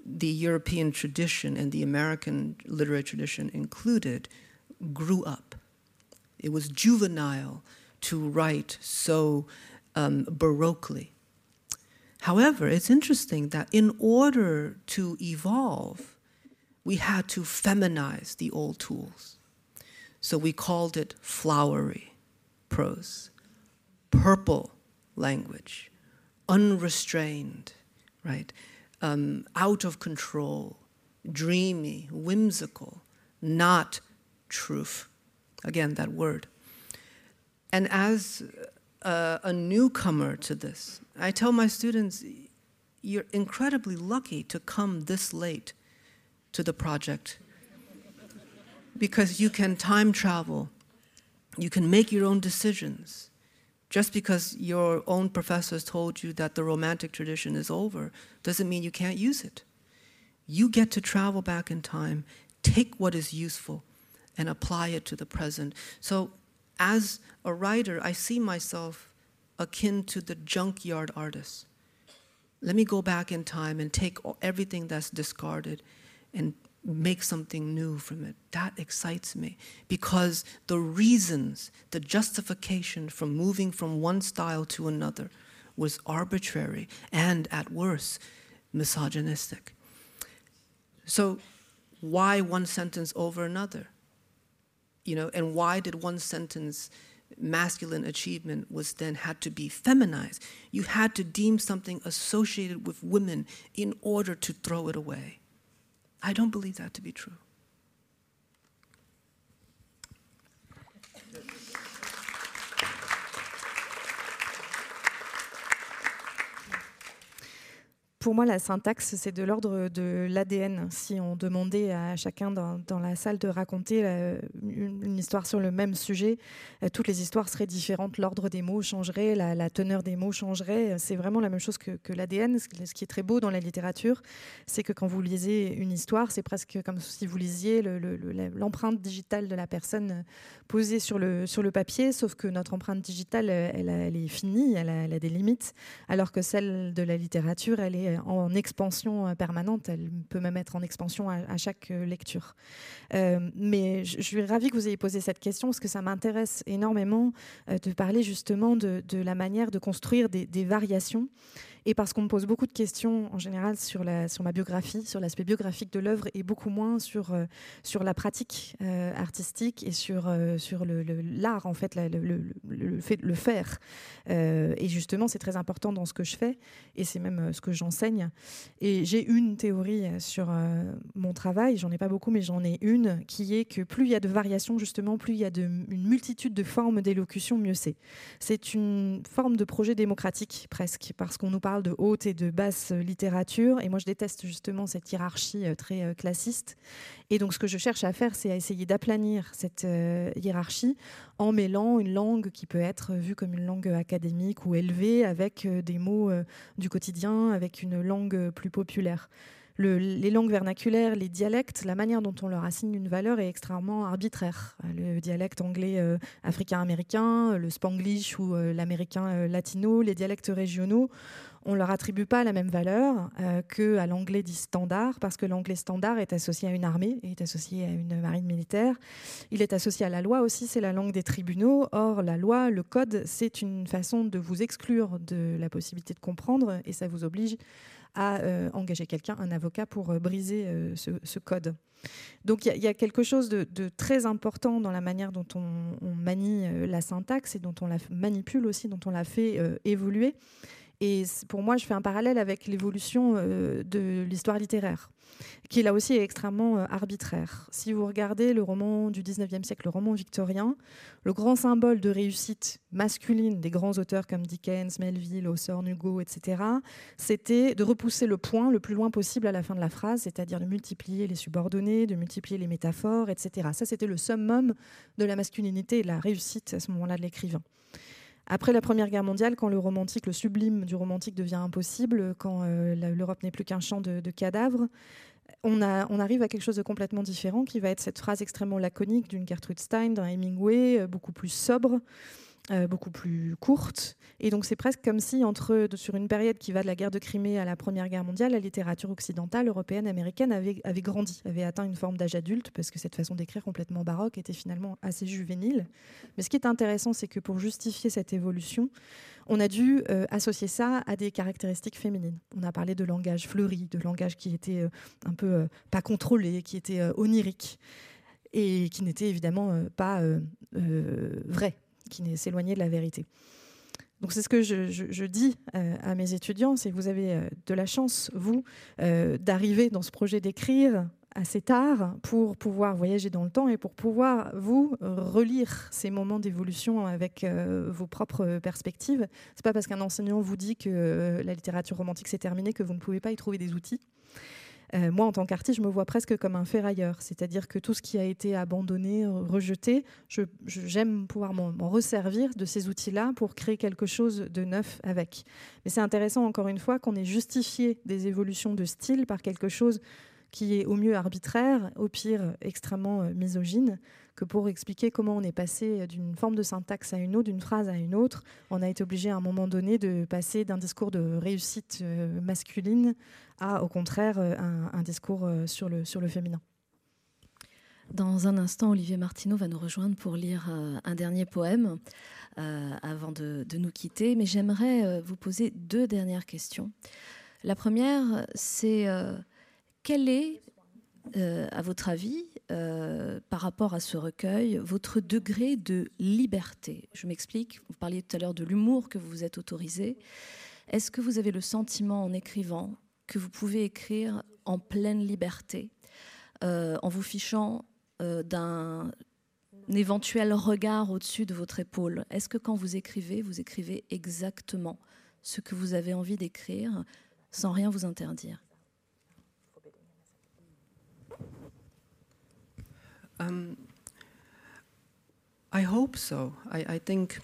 the European tradition and the American literary tradition included grew up. It was juvenile to write so um, baroquely. However, it's interesting that in order to evolve, we had to feminize the old tools. So we called it flowery prose, purple language, unrestrained, right? Um, out of control, dreamy, whimsical, not truth. Again, that word. And as a, a newcomer to this, I tell my students, you're incredibly lucky to come this late to the project because you can time travel, you can make your own decisions. Just because your own professors told you that the romantic tradition is over doesn't mean you can't use it. You get to travel back in time, take what is useful, and apply it to the present. So, as a writer, I see myself akin to the junkyard artist. Let me go back in time and take everything that's discarded and make something new from it. That excites me because the reasons, the justification for moving from one style to another was arbitrary and, at worst, misogynistic. So, why one sentence over another? You know, and why did one sentence masculine achievement was then had to be feminized. You had to deem something associated with women in order to throw it away. I don't believe that to be true. Pour moi, la syntaxe, c'est de l'ordre de l'ADN. Si on demandait à chacun dans, la salle de raconter euh, une, histoire sur le même sujet, euh, toutes les histoires seraient différentes, l'ordre des mots changerait, la, teneur des mots changerait. C'est vraiment la même chose que, l'ADN. Ce qui est très beau dans la littérature, c'est que quand vous lisez une histoire, c'est presque comme si vous lisiez l'empreinte digitale de la personne posée sur le, sur le papier, sauf que notre empreinte digitale, elle, est finie, elle a des limites, alors que celle de la littérature, elle est en expansion euh, permanente. Elle peut même être en expansion à, chaque euh, lecture. Euh, mais je, suis ravie que vous ayez posé cette question parce que ça m'intéresse énormément de parler justement de, la manière de construire des, des variations et parce qu'on me pose beaucoup de questions en général sur, la, sur ma biographie, sur l'aspect biographique de l'œuvre et beaucoup moins sur, euh, sur la pratique euh, artistique et sur, euh, sur l'art, en fait, le, le, fait, le faire. et justement, c'est très important dans ce que je fais et c'est même ce que j'enseigne. Et j'ai une théorie sur mon travail, j'en ai pas beaucoup, mais j'en ai une qui est que plus il y a de variations, justement, plus il y a de, une multitude de formes d'élocution, mieux c'est. C'est une forme de projet démocratique presque, parce qu'on nous parle de haute et de basse littérature. Et moi, je déteste justement cette hiérarchie euh, très euh, classiste. Et donc, ce que je cherche à faire, c'est à essayer d'aplanir cette euh, hiérarchie en mêlant une langue qui peut être vue comme une langue académique ou élevée avec des mots du quotidien, avec une langue plus populaire les langues vernaculaires, les dialectes, la manière dont on leur assigne une valeur est extrêmement arbitraire. Le dialecte anglais euh, africain-américain, le spanglish ou euh, l'américain euh, latino, les dialectes régionaux, on leur attribue pas la même valeur que qu'à l'anglais dit standard, parce que l'anglais standard est associé à une armée, est associé à une marine militaire. Il est associé à la loi aussi, c'est la langue des tribunaux. Or, la loi, le code, c'est une façon de vous exclure de la possibilité de comprendre, et ça vous oblige à euh, engager quelqu'un, un avocat, pour euh, briser euh, ce, code. Donc il y, a quelque chose de, très important dans la manière dont on, on, manie la syntaxe et dont on la manipule aussi, dont on la fait évoluer. Et pour moi, je fais un parallèle avec l'évolution de l'histoire littéraire qui là aussi est extrêmement euh, arbitraire. Si vous regardez le roman du 19e siècle, le roman victorien, le grand symbole de réussite masculine des grands auteurs comme Dickens, Melville, Hawthorne, Hugo, etc., c'était de repousser le point le plus loin possible à la fin de la phrase, c'est-à-dire de multiplier les subordonnés, de multiplier les métaphores, etc. Ça, c'était le summum de la masculinité et de la réussite à ce moment-là de l'écrivain. Après la Première Guerre mondiale, quand le romantique, le sublime du romantique devient impossible, quand euh, l'Europe n'est plus qu'un champ de, cadavres, on, arrive à quelque chose de complètement différent qui va être cette phrase extrêmement laconique d'une Gertrude Stein, d'un Hemingway, euh, beaucoup plus sobre, euh, beaucoup plus courte. Et donc c'est presque comme si, entre, sur une période qui va de la guerre de Crimée à la Première Guerre mondiale, la littérature occidentale, européenne, américaine avait, avait grandi, avait atteint une forme d'âge adulte, parce que cette façon d'écrire complètement baroque était finalement assez juvénile. Mais ce qui est intéressant, c'est que pour justifier cette évolution, on a dû euh, associer ça à des caractéristiques féminines. On a parlé de langage fleuri, de langage qui était euh, un peu pas contrôlé, qui était onirique et qui n'était évidemment pas vrai qui s'éloignait de la vérité. Donc c'est ce que je, dis euh, à mes étudiants, c'est que vous avez euh, de la chance, vous, euh, d'arriver dans ce projet d'écrire assez tard pour pouvoir voyager dans le temps et pour pouvoir, vous, relire ces moments d'évolution avec vos propres perspectives. C'est pas parce qu'un enseignant vous dit que la littérature romantique s'est terminée que vous ne pouvez pas y trouver des outils. Euh, moi, en tant qu'artiste, je me vois presque comme un ferrailleur, c'est-à-dire que tout ce qui a été abandonné, rejeté, j'aime pouvoir m'en resservir de ces outils-là pour créer quelque chose de neuf avec. Mais c'est intéressant, encore une fois, qu'on ait justifié des évolutions de style par quelque chose qui est au mieux arbitraire, au pire extrêmement euh, misogyne, que pour expliquer comment on est passé d'une forme de syntaxe à une autre, d'une phrase à une autre, on a été obligé à un moment donné de passer d'un discours de réussite euh, masculine à, au contraire, euh, un, discours sur le, sur le féminin. Dans un instant, Olivier Martineau va nous rejoindre pour lire un dernier poème avant de, nous quitter. Mais j'aimerais vous poser deux dernières questions. La première, c'est quelle est, euh, à votre avis, euh, par rapport à ce recueil, votre degré de liberté. Je m'explique, vous parliez tout à l'heure de l'humour que vous vous êtes autorisé. Est-ce que vous avez le sentiment en écrivant que vous pouvez écrire en pleine liberté, euh, en vous fichant d'un éventuel regard au-dessus de votre épaule? Est-ce que quand vous écrivez, vous écrivez exactement ce que vous avez envie d'écrire sans rien vous interdire? Um, I hope so. I, I, think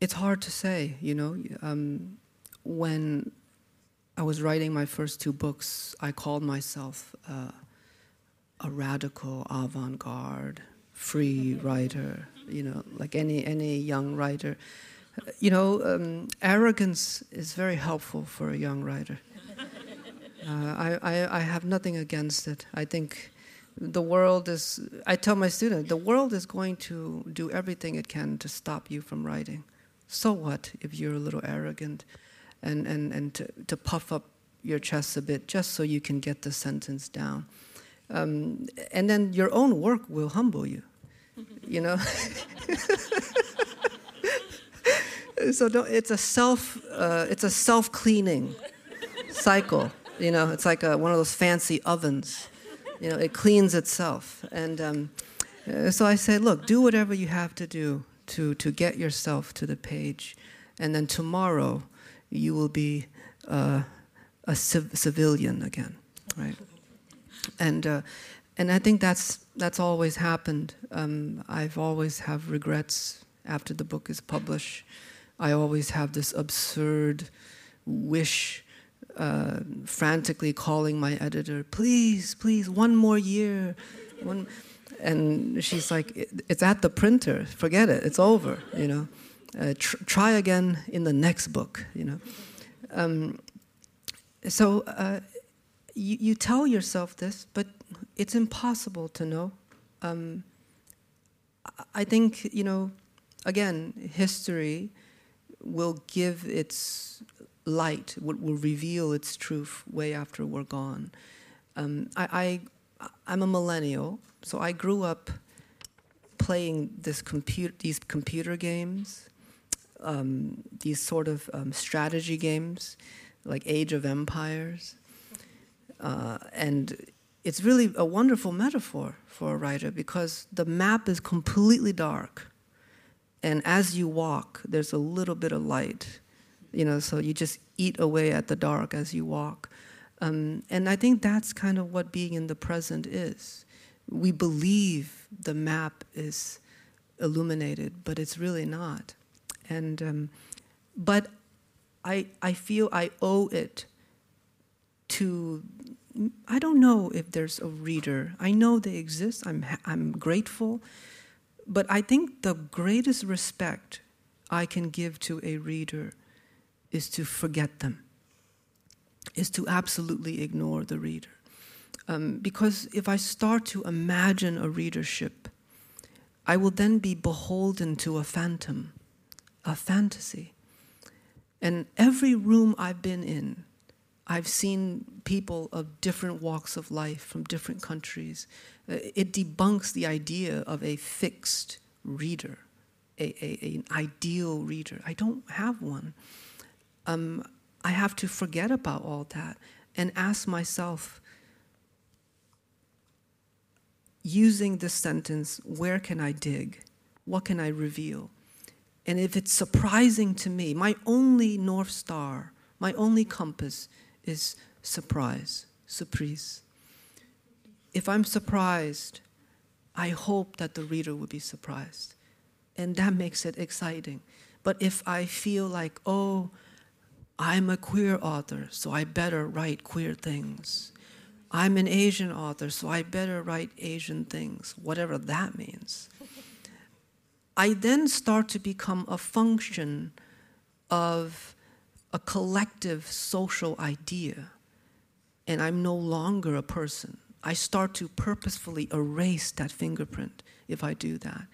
it's hard to say, you know. Um, when I was writing my first two books, I called myself uh, a radical avant garde, free writer, you know, like any, any young writer. You know, um, arrogance is very helpful for a young writer. Uh, I, I, I have nothing against it. I think the world is, I tell my students, the world is going to do everything it can to stop you from writing. So what if you're a little arrogant and, and, and to, to puff up your chest a bit just so you can get the sentence down? Um, and then your own work will humble you, you know? *laughs* so it's a self, uh, it's a self-cleaning cycle. You know, it's like a, one of those fancy ovens. You know, it cleans itself. And um, uh, so I said, look, do whatever you have to do to, to get yourself to the page. And then tomorrow, you will be uh, a civ- civilian again, right? And, uh, and I think that's, that's always happened. Um, I've always have regrets after the book is published. I always have this absurd wish uh, frantically calling my editor, please, please, one more year. One, and she's like, it's at the printer. Forget it. It's over. You know, uh, tr- try again in the next book. You know. Um, so uh, you, you tell yourself this, but it's impossible to know. Um, I think you know. Again, history will give its light will, will reveal its truth way after we're gone. Um, I, I, I'm a millennial, so I grew up playing this compute, these computer games, um, these sort of um, strategy games, like Age of Empires. Uh, and it's really a wonderful metaphor for a writer because the map is completely dark. And as you walk, there's a little bit of light you know, so you just eat away at the dark as you walk. Um, and I think that's kind of what being in the present is. We believe the map is illuminated, but it's really not. And um, but I I feel I owe it to I don't know if there's a reader. I know they exist. I'm I'm grateful, but I think the greatest respect I can give to a reader is to forget them, is to absolutely ignore the reader. Um, because if I start to imagine a readership, I will then be beholden to a phantom, a fantasy. And every room I've been in, I've seen people of different walks of life from different countries. Uh, it debunks the idea of a fixed reader, a, a, an ideal reader. I don't have one um, I have to forget about all that and ask myself, using this sentence, where can I dig? What can I reveal? And if it's surprising to me, my only North Star, my only compass is surprise, surprise. If I'm surprised, I hope that the reader will be surprised. And that makes it exciting. But if I feel like, oh, I'm a queer author, so I better write queer things. I'm an Asian author, so I better write Asian things, whatever that means. I then start to become a function of a collective social idea, and I'm no longer a person. I start to purposefully erase that fingerprint if I do that.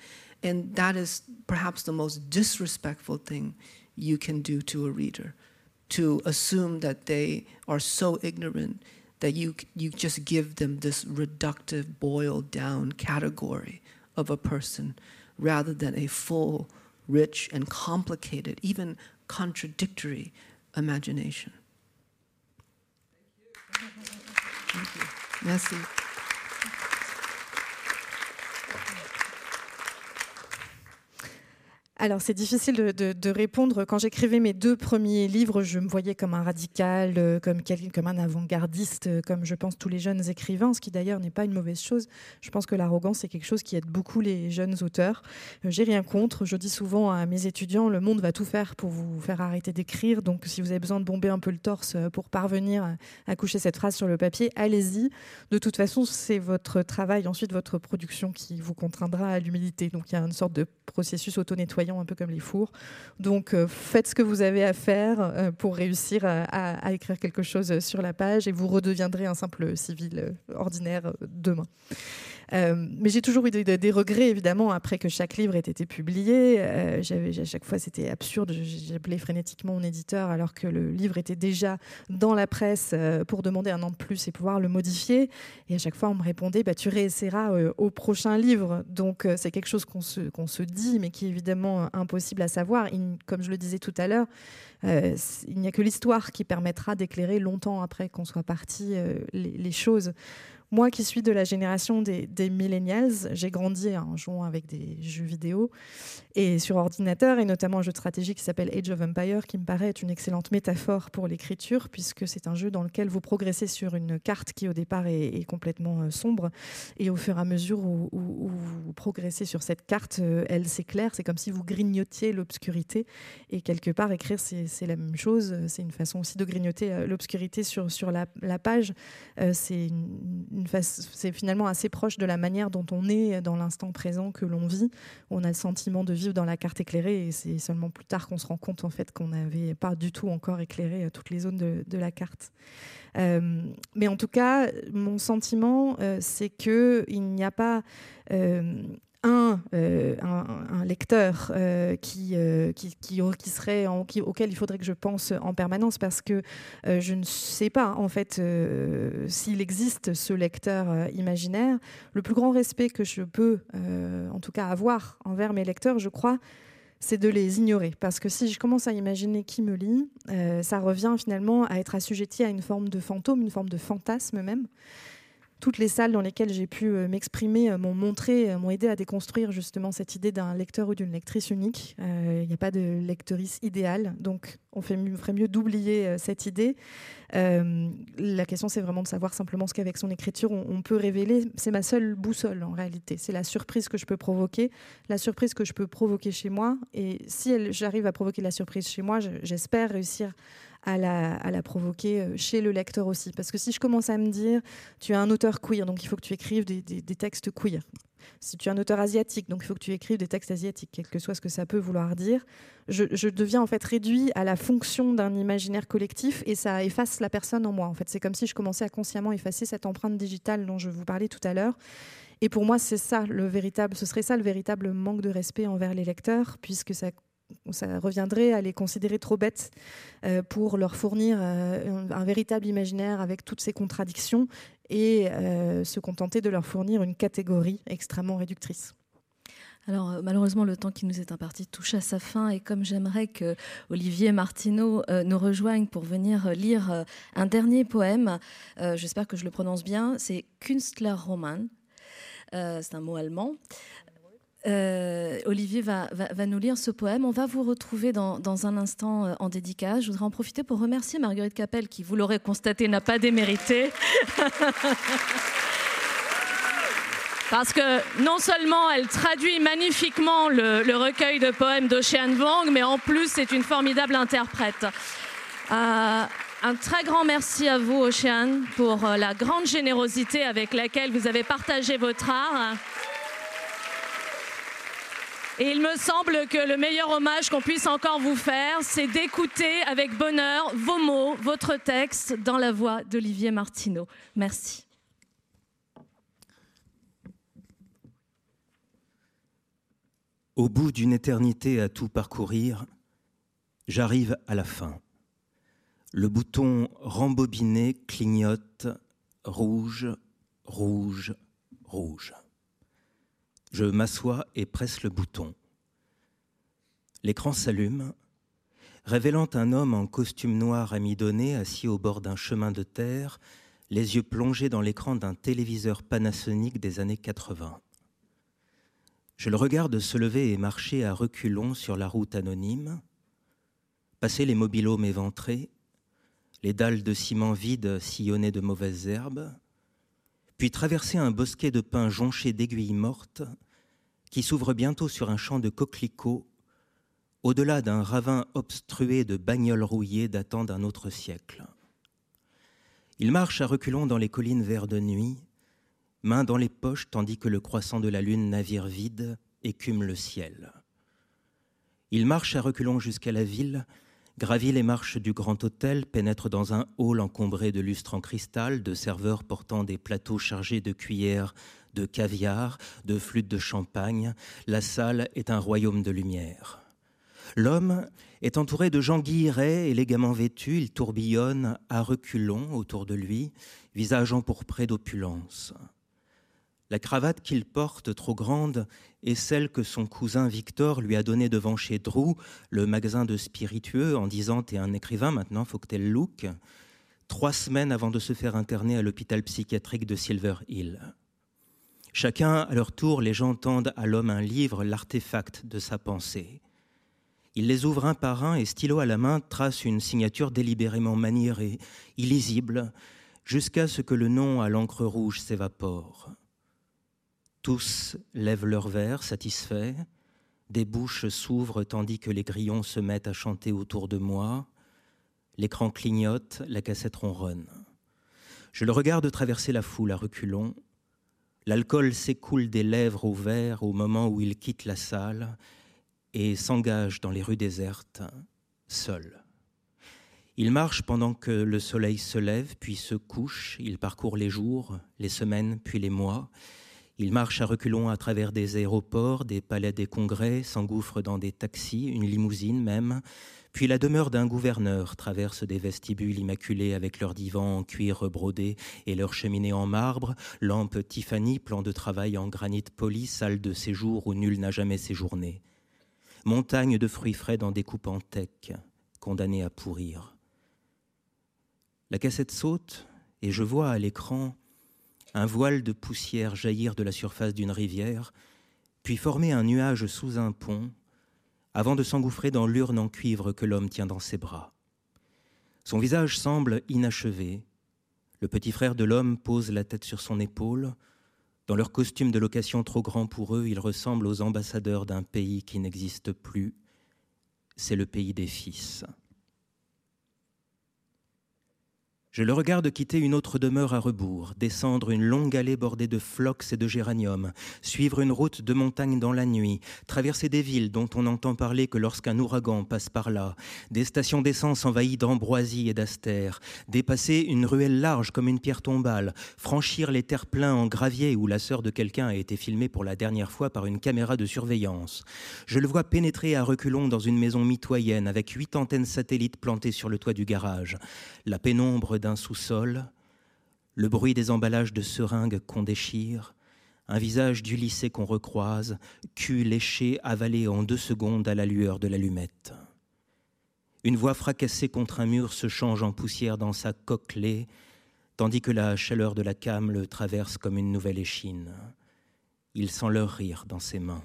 And that is perhaps the most disrespectful thing you can do to a reader to assume that they are so ignorant that you, you just give them this reductive, boiled down category of a person rather than a full, rich, and complicated, even contradictory imagination. Thank you. thank Merci. Alors c'est difficile de, répondre. Quand j'écrivais mes deux premiers livres, je me voyais comme un radical, euh, comme, un avant-gardiste, euh, comme je pense tous les jeunes écrivains, ce qui d'ailleurs n'est pas une mauvaise chose. Je pense que l'arrogance c'est quelque chose qui aide beaucoup les jeunes auteurs. Euh, j'ai rien contre. Je dis souvent à mes étudiants, le monde va tout faire pour vous faire arrêter d'écrire. Donc si vous avez besoin de bomber un peu le torse pour parvenir à coucher cette phrase sur le papier, allez-y. De toute façon, c'est votre travail, ensuite votre production qui vous contraindra à l'humilité. Donc il y a une sorte de processus auto-nettoyant un peu comme les fours. Donc euh, faites ce que vous avez à faire euh, pour réussir à, écrire quelque chose sur la page et vous redeviendrez un simple civil euh, ordinaire demain. Euh, mais j'ai toujours eu des, regrets, évidemment, après que chaque livre ait été publié. Euh, à chaque fois, c'était absurde. J'appelais frénétiquement mon éditeur alors que le livre était déjà dans la presse euh, pour demander un an de plus et pouvoir le modifier. Et à chaque fois, on me répondait bah, Tu réessayeras au prochain livre. Donc, c'est quelque chose qu'on se, dit, mais qui est évidemment impossible à savoir. comme je le disais tout à l'heure, il n'y a que l'histoire qui permettra d'éclairer longtemps après qu'on soit parti les choses. Moi qui suis de la génération des, millennials, j'ai grandi en jouant avec des jeux vidéo et sur ordinateur, et notamment un jeu de stratégie qui s'appelle Age of Empire, qui me paraît être une excellente métaphore pour l'écriture, puisque c'est un jeu dans lequel vous progressez sur une carte qui au départ est, complètement euh, sombre, et au fur et à mesure où, vous progressez sur cette carte, euh, elle s'éclaire, c'est comme si vous grignotiez l'obscurité, et quelque part écrire c'est la même chose, c'est une façon aussi de grignoter euh, l'obscurité sur, sur la, page, c'est une c'est finalement assez proche de la manière dont on est dans l'instant présent que l'on vit. On a le sentiment de vivre dans la carte éclairée et c'est seulement plus tard qu'on se rend compte en fait qu'on n'avait pas du tout encore éclairé euh, toutes les zones de, la carte. Euh, mais en tout cas, mon sentiment, euh, c'est que il n'y a pas euh, un, un, lecteur euh, euh, qui, qui, serait auquel il faudrait que je pense en permanence parce que je ne sais pas en fait s'il existe ce lecteur imaginaire. Le plus grand respect que je peux en tout cas avoir envers mes lecteurs, je crois, c'est de les ignorer. Parce que si je commence à imaginer qui me lit, ça revient finalement à être assujetti à une forme de fantôme, une forme de fantasme même toutes les salles dans lesquelles j'ai pu euh, m'exprimer euh, m'ont montré, euh, m'ont aidé à déconstruire justement cette idée d'un lecteur ou d'une lectrice unique. Il n'y a pas de lectrice idéale, donc on, fait ferait mieux d'oublier cette idée. la question, c'est vraiment de savoir simplement ce qu'avec son écriture, on, peut révéler. C'est ma seule boussole en réalité. C'est la surprise que je peux provoquer, la surprise que je peux provoquer chez moi. Et si j'arrive à provoquer la surprise chez moi, j'espère réussir à la, provoquer euh, chez le lecteur aussi. Parce que si je commence à me dire, tu es un auteur queer, donc il faut que tu écrives des, textes queer. Si tu es un auteur asiatique, donc il faut que tu écrives des textes asiatiques, quel que soit ce que ça peut vouloir dire, je, deviens en fait réduit à la fonction d'un imaginaire collectif et ça efface la personne en moi. En fait, c'est comme si je commençais à consciemment effacer cette empreinte digitale dont je vous parlais tout à l'heure. Et pour moi, c'est ça le véritable, ce serait ça le véritable manque de respect envers les lecteurs, puisque ça ça reviendrait à les considérer trop bêtes euh, pour leur fournir euh, un, véritable imaginaire avec toutes ces contradictions et euh, se contenter de leur fournir une catégorie extrêmement réductrice. Alors malheureusement le temps qui nous est imparti touche à sa fin et comme j'aimerais que Olivier Martineau nous rejoigne pour venir lire un dernier poème, j'espère que je le prononce bien, c'est Künstlerroman, c'est un mot allemand. Euh, Olivier va, nous lire ce poème. On va vous retrouver dans, un instant euh, en dédicace. Je voudrais en profiter pour remercier Marguerite Capel, qui, vous l'aurez constaté, n'a pas démérité. *laughs* Parce que non seulement elle traduit magnifiquement le, recueil de poèmes d'Ocean Vong, mais en plus c'est une formidable interprète. Euh, un très grand merci à vous, Ocean, pour la grande générosité avec laquelle vous avez partagé votre art. Et il me semble que le meilleur hommage qu'on puisse encore vous faire, c'est d'écouter avec bonheur vos mots, votre texte dans la voix d'Olivier Martineau. Merci. Au bout d'une éternité à tout parcourir, j'arrive à la fin. Le bouton rembobiné clignote rouge, rouge, rouge. Je m'assois et presse le bouton. L'écran s'allume, révélant un homme en costume noir amidonné assis au bord d'un chemin de terre, les yeux plongés dans l'écran d'un téléviseur Panasonic des années 80. Je le regarde se lever et marcher à reculons sur la route anonyme, passer les mobilhomes éventrés, les dalles de ciment vides sillonnées de mauvaises herbes, puis traverser un bosquet de pins jonché d'aiguilles mortes qui s'ouvre bientôt sur un champ de coquelicots au-delà d'un ravin obstrué de bagnoles rouillées datant d'un autre siècle. Il marche à reculons dans les collines verts de nuit, main dans les poches tandis que le croissant de la lune, navire vide, écume le ciel. Il marche à reculons jusqu'à la ville, gravit les marches du grand hôtel, pénètre dans un hall encombré de lustres en cristal, de serveurs portant des plateaux chargés de cuillères, de caviar, de flûtes de champagne. La salle est un royaume de lumière. L'homme est entouré de gens guillerets, élégamment vêtus, il tourbillonne à reculons autour de lui, visage empourpré d'opulence. La cravate qu'il porte, trop grande, est celle que son cousin Victor lui a donnée devant chez Drew, le magasin de spiritueux, en disant T'es un écrivain maintenant, faut que t'aies le look, trois semaines avant de se faire interner à l'hôpital psychiatrique de Silver Hill. Chacun, à leur tour, les gens tendent à l'homme un livre, l'artefact de sa pensée. Il les ouvre un par un et, stylo à la main, trace une signature délibérément maniérée, illisible, jusqu'à ce que le nom à l'encre rouge s'évapore. Tous lèvent leurs verres, satisfaits. Des bouches s'ouvrent tandis que les grillons se mettent à chanter autour de moi. L'écran clignote, la cassette ronronne. Je le regarde traverser la foule à reculons. L'alcool s'écoule des lèvres au verre au moment où il quitte la salle et s'engage dans les rues désertes, seul. Il marche pendant que le soleil se lève, puis se couche. Il parcourt les jours, les semaines, puis les mois. Il marche à reculons à travers des aéroports, des palais des congrès, s'engouffre dans des taxis, une limousine même, puis la demeure d'un gouverneur traverse des vestibules immaculés avec leurs divans en cuir brodé et leurs cheminées en marbre, lampes Tiffany, plan de travail en granit poli, salle de séjour où nul n'a jamais séjourné. Montagne de fruits frais dans des coupes en teck, condamnés à pourrir. La cassette saute et je vois à l'écran un voile de poussière jaillir de la surface d'une rivière, puis former un nuage sous un pont, avant de s'engouffrer dans l'urne en cuivre que l'homme tient dans ses bras. Son visage semble inachevé. Le petit frère de l'homme pose la tête sur son épaule. Dans leur costume de location trop grand pour eux, ils ressemblent aux ambassadeurs d'un pays qui n'existe plus. C'est le pays des fils. Je le regarde quitter une autre demeure à rebours, descendre une longue allée bordée de phlox et de géraniums, suivre une route de montagne dans la nuit, traverser des villes dont on n'entend parler que lorsqu'un ouragan passe par là, des stations d'essence envahies d'ambroisie et d'astères, dépasser une ruelle large comme une pierre tombale, franchir les terre-pleins en gravier où la sœur de quelqu'un a été filmée pour la dernière fois par une caméra de surveillance. Je le vois pénétrer à reculons dans une maison mitoyenne avec huit antennes satellites plantées sur le toit du garage. La pénombre d'un sous-sol, le bruit des emballages de seringues qu'on déchire, un visage du lycée qu'on recroise, cul léché, avalé en deux secondes à la lueur de l'allumette. Une voix fracassée contre un mur se change en poussière dans sa coquelée, tandis que la chaleur de la came le traverse comme une nouvelle échine. Il sent leur rire dans ses mains.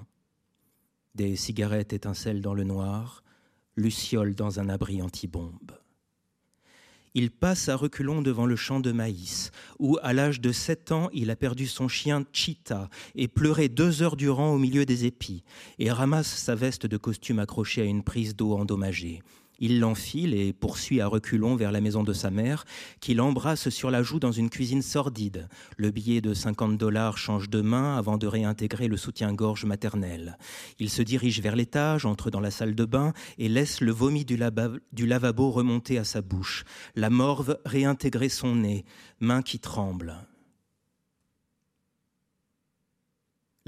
Des cigarettes étincellent dans le noir, Luciole dans un abri antibombe il passe à reculons devant le champ de maïs, où à l'âge de sept ans, il a perdu son chien Cheetah et pleuré deux heures durant au milieu des épis, et ramasse sa veste de costume accrochée à une prise d'eau endommagée. Il l'enfile et poursuit à reculons vers la maison de sa mère, qui l'embrasse sur la joue dans une cuisine sordide. Le billet de 50 dollars change de main avant de réintégrer le soutien-gorge maternel. Il se dirige vers l'étage, entre dans la salle de bain et laisse le vomi du, du lavabo remonter à sa bouche. La morve réintégrer son nez, main qui tremble.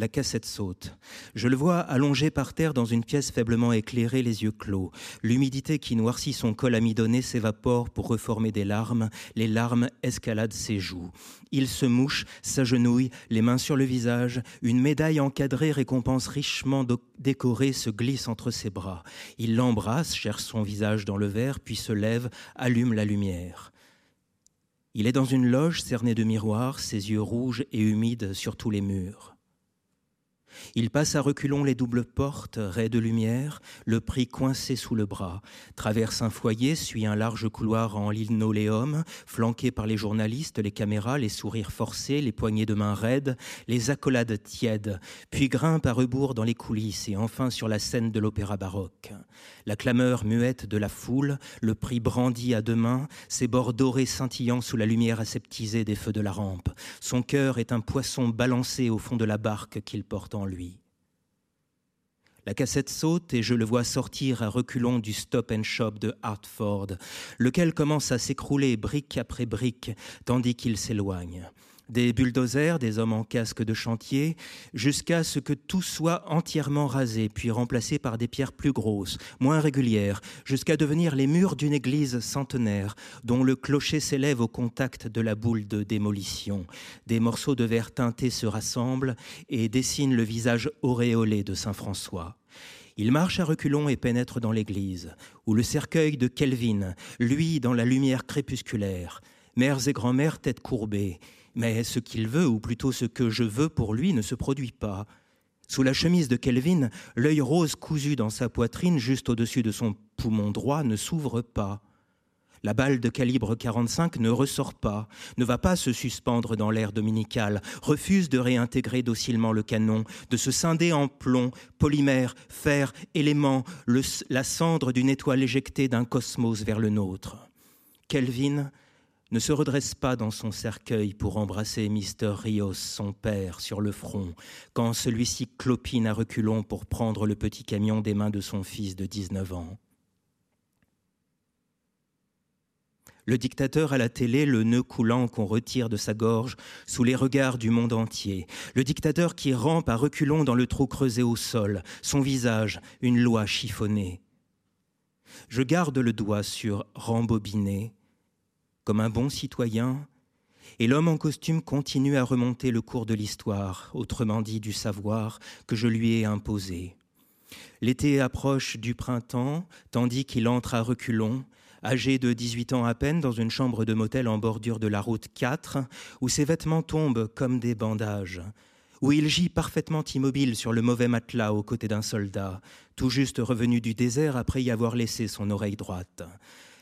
La cassette saute. Je le vois allongé par terre dans une pièce faiblement éclairée, les yeux clos. L'humidité qui noircit son col amidonné s'évapore pour reformer des larmes. Les larmes escaladent ses joues. Il se mouche, s'agenouille, les mains sur le visage. Une médaille encadrée, récompense richement décorée, se glisse entre ses bras. Il l'embrasse, cherche son visage dans le verre, puis se lève, allume la lumière. Il est dans une loge cernée de miroirs, ses yeux rouges et humides sur tous les murs. Il passe à reculons les doubles portes, raies de lumière, le prix coincé sous le bras, traverse un foyer, suit un large couloir en linoléum, flanqué par les journalistes, les caméras, les sourires forcés, les poignées de main raides, les accolades tièdes, puis grimpe à rebours dans les coulisses et enfin sur la scène de l'opéra baroque. La clameur muette de la foule, le prix brandi à deux mains, ses bords dorés scintillant sous la lumière aseptisée des feux de la rampe. Son cœur est un poisson balancé au fond de la barque qu'il porte en lui. La cassette saute et je le vois sortir à reculons du stop and shop de Hartford, lequel commence à s'écrouler brique après brique tandis qu'il s'éloigne des bulldozers, des hommes en casque de chantier, jusqu'à ce que tout soit entièrement rasé, puis remplacé par des pierres plus grosses, moins régulières, jusqu'à devenir les murs d'une église centenaire, dont le clocher s'élève au contact de la boule de démolition. Des morceaux de verre teinté se rassemblent et dessinent le visage auréolé de Saint François. Il marche à reculons et pénètre dans l'église, où le cercueil de Kelvin, lui dans la lumière crépusculaire, mères et grand-mères tête courbée, mais ce qu'il veut, ou plutôt ce que je veux pour lui, ne se produit pas. Sous la chemise de Kelvin, l'œil rose cousu dans sa poitrine, juste au-dessus de son poumon droit, ne s'ouvre pas. La balle de calibre 45 ne ressort pas, ne va pas se suspendre dans l'air dominical, refuse de réintégrer docilement le canon, de se scinder en plomb, polymère, fer, élément, la cendre d'une étoile éjectée d'un cosmos vers le nôtre. Kelvin ne se redresse pas dans son cercueil pour embrasser Mister Rios, son père, sur le front, quand celui-ci clopine à reculons pour prendre le petit camion des mains de son fils de 19 ans. Le dictateur à la télé, le nœud coulant qu'on retire de sa gorge sous les regards du monde entier. Le dictateur qui rampe à reculons dans le trou creusé au sol, son visage, une loi chiffonnée. Je garde le doigt sur rembobiné, comme un bon citoyen, et l'homme en costume continue à remonter le cours de l'histoire, autrement dit du savoir, que je lui ai imposé. L'été approche du printemps, tandis qu'il entre à reculons, âgé de 18 ans à peine, dans une chambre de motel en bordure de la route 4, où ses vêtements tombent comme des bandages, où il gît parfaitement immobile sur le mauvais matelas aux côtés d'un soldat, tout juste revenu du désert après y avoir laissé son oreille droite.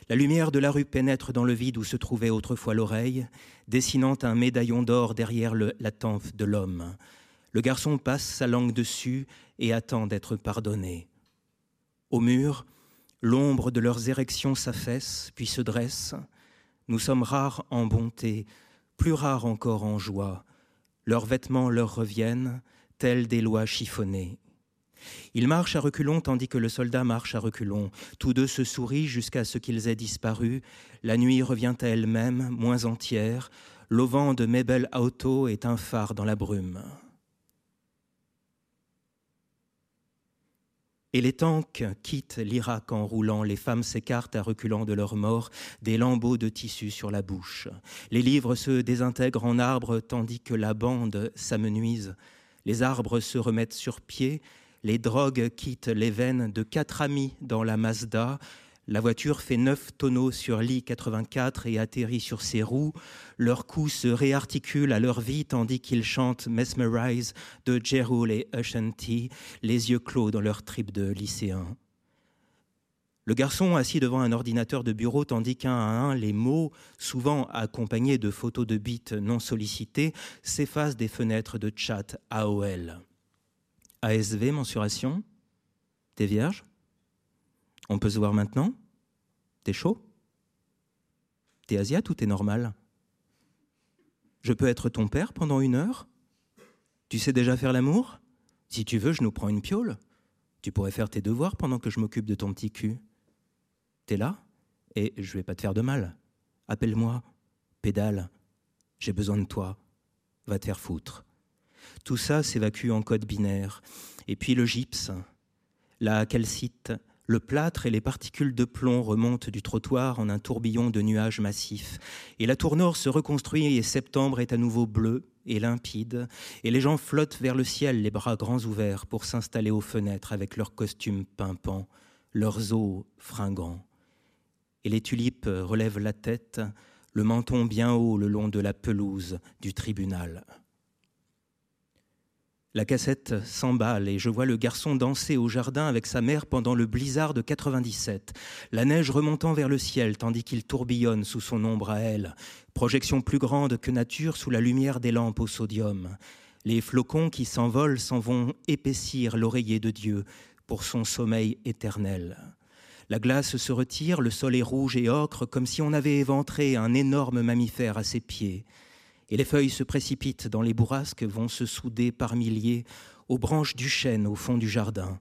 La lumière de la rue pénètre dans le vide où se trouvait autrefois l'oreille, dessinant un médaillon d'or derrière la tempe de l'homme. Le garçon passe sa langue dessus et attend d'être pardonné. Au mur, l'ombre de leurs érections s'affaisse, puis se dresse. Nous sommes rares en bonté, plus rares encore en joie. Leurs vêtements leur reviennent, tels des lois chiffonnées. Ils marchent à reculons tandis que le soldat marche à reculons. Tous deux se sourient jusqu'à ce qu'ils aient disparu. La nuit revient à elle-même, moins entière. L'auvent de Mabel Auto est un phare dans la brume. Et les tanks quittent l'Irak en roulant, les femmes s'écartent à reculons de leur mort, des lambeaux de tissu sur la bouche. Les livres se désintègrent en arbres tandis que la bande s'amenuise. Les arbres se remettent sur pied, les drogues quittent les veines de quatre amis dans la Mazda. La voiture fait neuf tonneaux sur l'I-84 et atterrit sur ses roues. Leurs coups se réarticulent à leur vie tandis qu'ils chantent Mesmerize de Jerul et Ushanti, les yeux clos dans leur trip de lycéens. Le garçon assis devant un ordinateur de bureau tandis qu'un à un, les mots, souvent accompagnés de photos de bits non sollicités, s'effacent des fenêtres de chat AOL. ASV, mensuration T'es vierge On peut se voir maintenant T'es chaud T'es asiate ou t'es normal? Je peux être ton père pendant une heure? Tu sais déjà faire l'amour? Si tu veux, je nous prends une piole. Tu pourrais faire tes devoirs pendant que je m'occupe de ton petit cul. T'es là? Et je vais pas te faire de mal. Appelle-moi. Pédale. J'ai besoin de toi. Va te faire foutre. Tout ça s'évacue en code binaire. Et puis le gypse, la calcite, le plâtre et les particules de plomb remontent du trottoir en un tourbillon de nuages massifs. Et la tour nord se reconstruit et septembre est à nouveau bleu et limpide. Et les gens flottent vers le ciel, les bras grands ouverts, pour s'installer aux fenêtres avec leurs costumes pimpants, leurs os fringants. Et les tulipes relèvent la tête, le menton bien haut le long de la pelouse du tribunal. La cassette s'emballe et je vois le garçon danser au jardin avec sa mère pendant le blizzard de 97, la neige remontant vers le ciel tandis qu'il tourbillonne sous son ombre à elle, projection plus grande que nature sous la lumière des lampes au sodium. Les flocons qui s'envolent s'en vont épaissir l'oreiller de Dieu pour son sommeil éternel. La glace se retire, le sol est rouge et ocre comme si on avait éventré un énorme mammifère à ses pieds et les feuilles se précipitent dans les bourrasques, vont se souder par milliers aux branches du chêne au fond du jardin.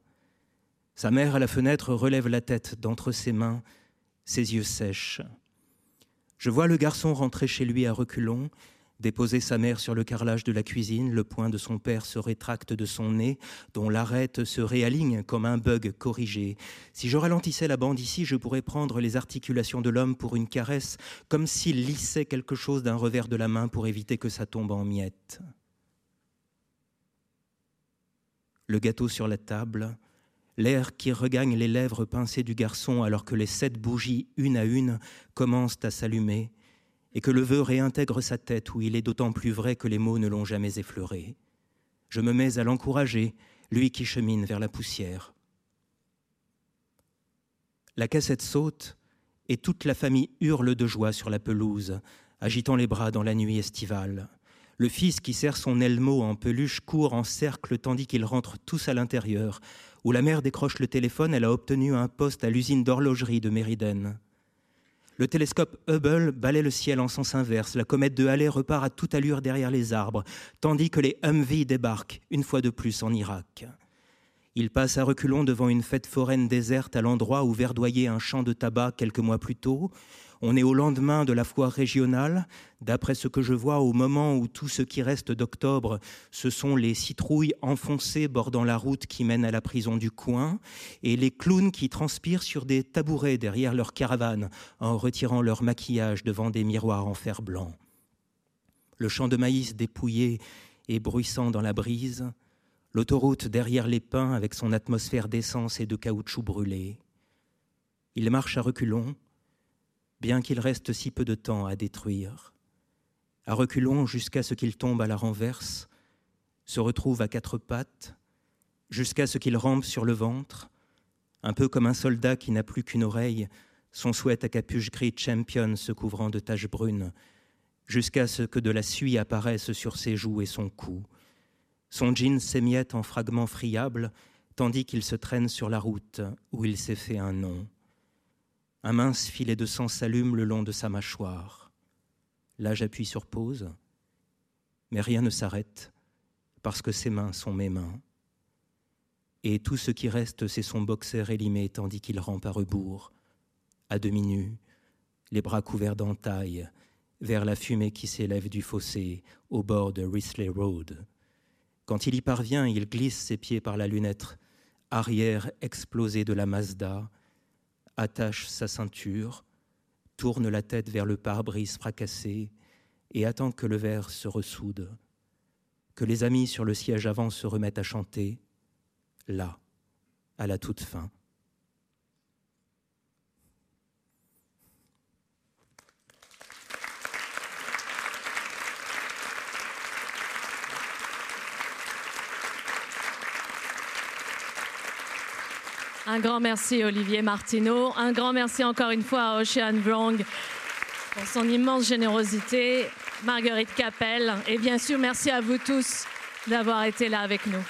Sa mère à la fenêtre relève la tête d'entre ses mains, ses yeux sèches. Je vois le garçon rentrer chez lui à reculons, Déposer sa mère sur le carrelage de la cuisine, le poing de son père se rétracte de son nez, dont l'arête se réaligne comme un bug corrigé. Si je ralentissais la bande ici, je pourrais prendre les articulations de l'homme pour une caresse, comme s'il lissait quelque chose d'un revers de la main pour éviter que ça tombe en miettes. Le gâteau sur la table, l'air qui regagne les lèvres pincées du garçon alors que les sept bougies, une à une, commencent à s'allumer et que le vœu réintègre sa tête où il est d'autant plus vrai que les mots ne l'ont jamais effleuré. Je me mets à l'encourager, lui qui chemine vers la poussière. La cassette saute et toute la famille hurle de joie sur la pelouse, agitant les bras dans la nuit estivale. Le fils qui serre son elmo en peluche court en cercle tandis qu'ils rentrent tous à l'intérieur, où la mère décroche le téléphone, elle a obtenu un poste à l'usine d'horlogerie de Mériden. Le télescope Hubble balaie le ciel en sens inverse. La comète de Halley repart à toute allure derrière les arbres, tandis que les Humvee débarquent une fois de plus en Irak. Il passe à reculons devant une fête foraine déserte à l'endroit où verdoyait un champ de tabac quelques mois plus tôt, on est au lendemain de la foire régionale. D'après ce que je vois, au moment où tout ce qui reste d'octobre, ce sont les citrouilles enfoncées bordant la route qui mène à la prison du coin et les clowns qui transpirent sur des tabourets derrière leur caravane en retirant leur maquillage devant des miroirs en fer blanc. Le champ de maïs dépouillé et bruissant dans la brise, l'autoroute derrière les pins avec son atmosphère d'essence et de caoutchouc brûlé. Il marche à reculons, bien qu'il reste si peu de temps à détruire. À reculons jusqu'à ce qu'il tombe à la renverse, se retrouve à quatre pattes, jusqu'à ce qu'il rampe sur le ventre, un peu comme un soldat qui n'a plus qu'une oreille, son souhait à capuche gris champion se couvrant de taches brunes, jusqu'à ce que de la suie apparaisse sur ses joues et son cou. Son jean s'émiette en fragments friables, tandis qu'il se traîne sur la route où il s'est fait un nom. Un mince filet de sang s'allume le long de sa mâchoire. Là, j'appuie sur pause, mais rien ne s'arrête parce que ses mains sont mes mains. Et tout ce qui reste, c'est son boxer élimé tandis qu'il rampe à rebours, à demi nu, les bras couverts d'entailles, vers la fumée qui s'élève du fossé au bord de Risley Road. Quand il y parvient, il glisse ses pieds par la lunette arrière explosée de la Mazda attache sa ceinture, tourne la tête vers le pare-brise fracassé et attend que le verre se ressoude, que les amis sur le siège avant se remettent à chanter, là, à la toute fin. Un grand merci Olivier Martineau. Un grand merci encore une fois à Ocean Wrong pour son immense générosité. Marguerite Capel. Et bien sûr, merci à vous tous d'avoir été là avec nous.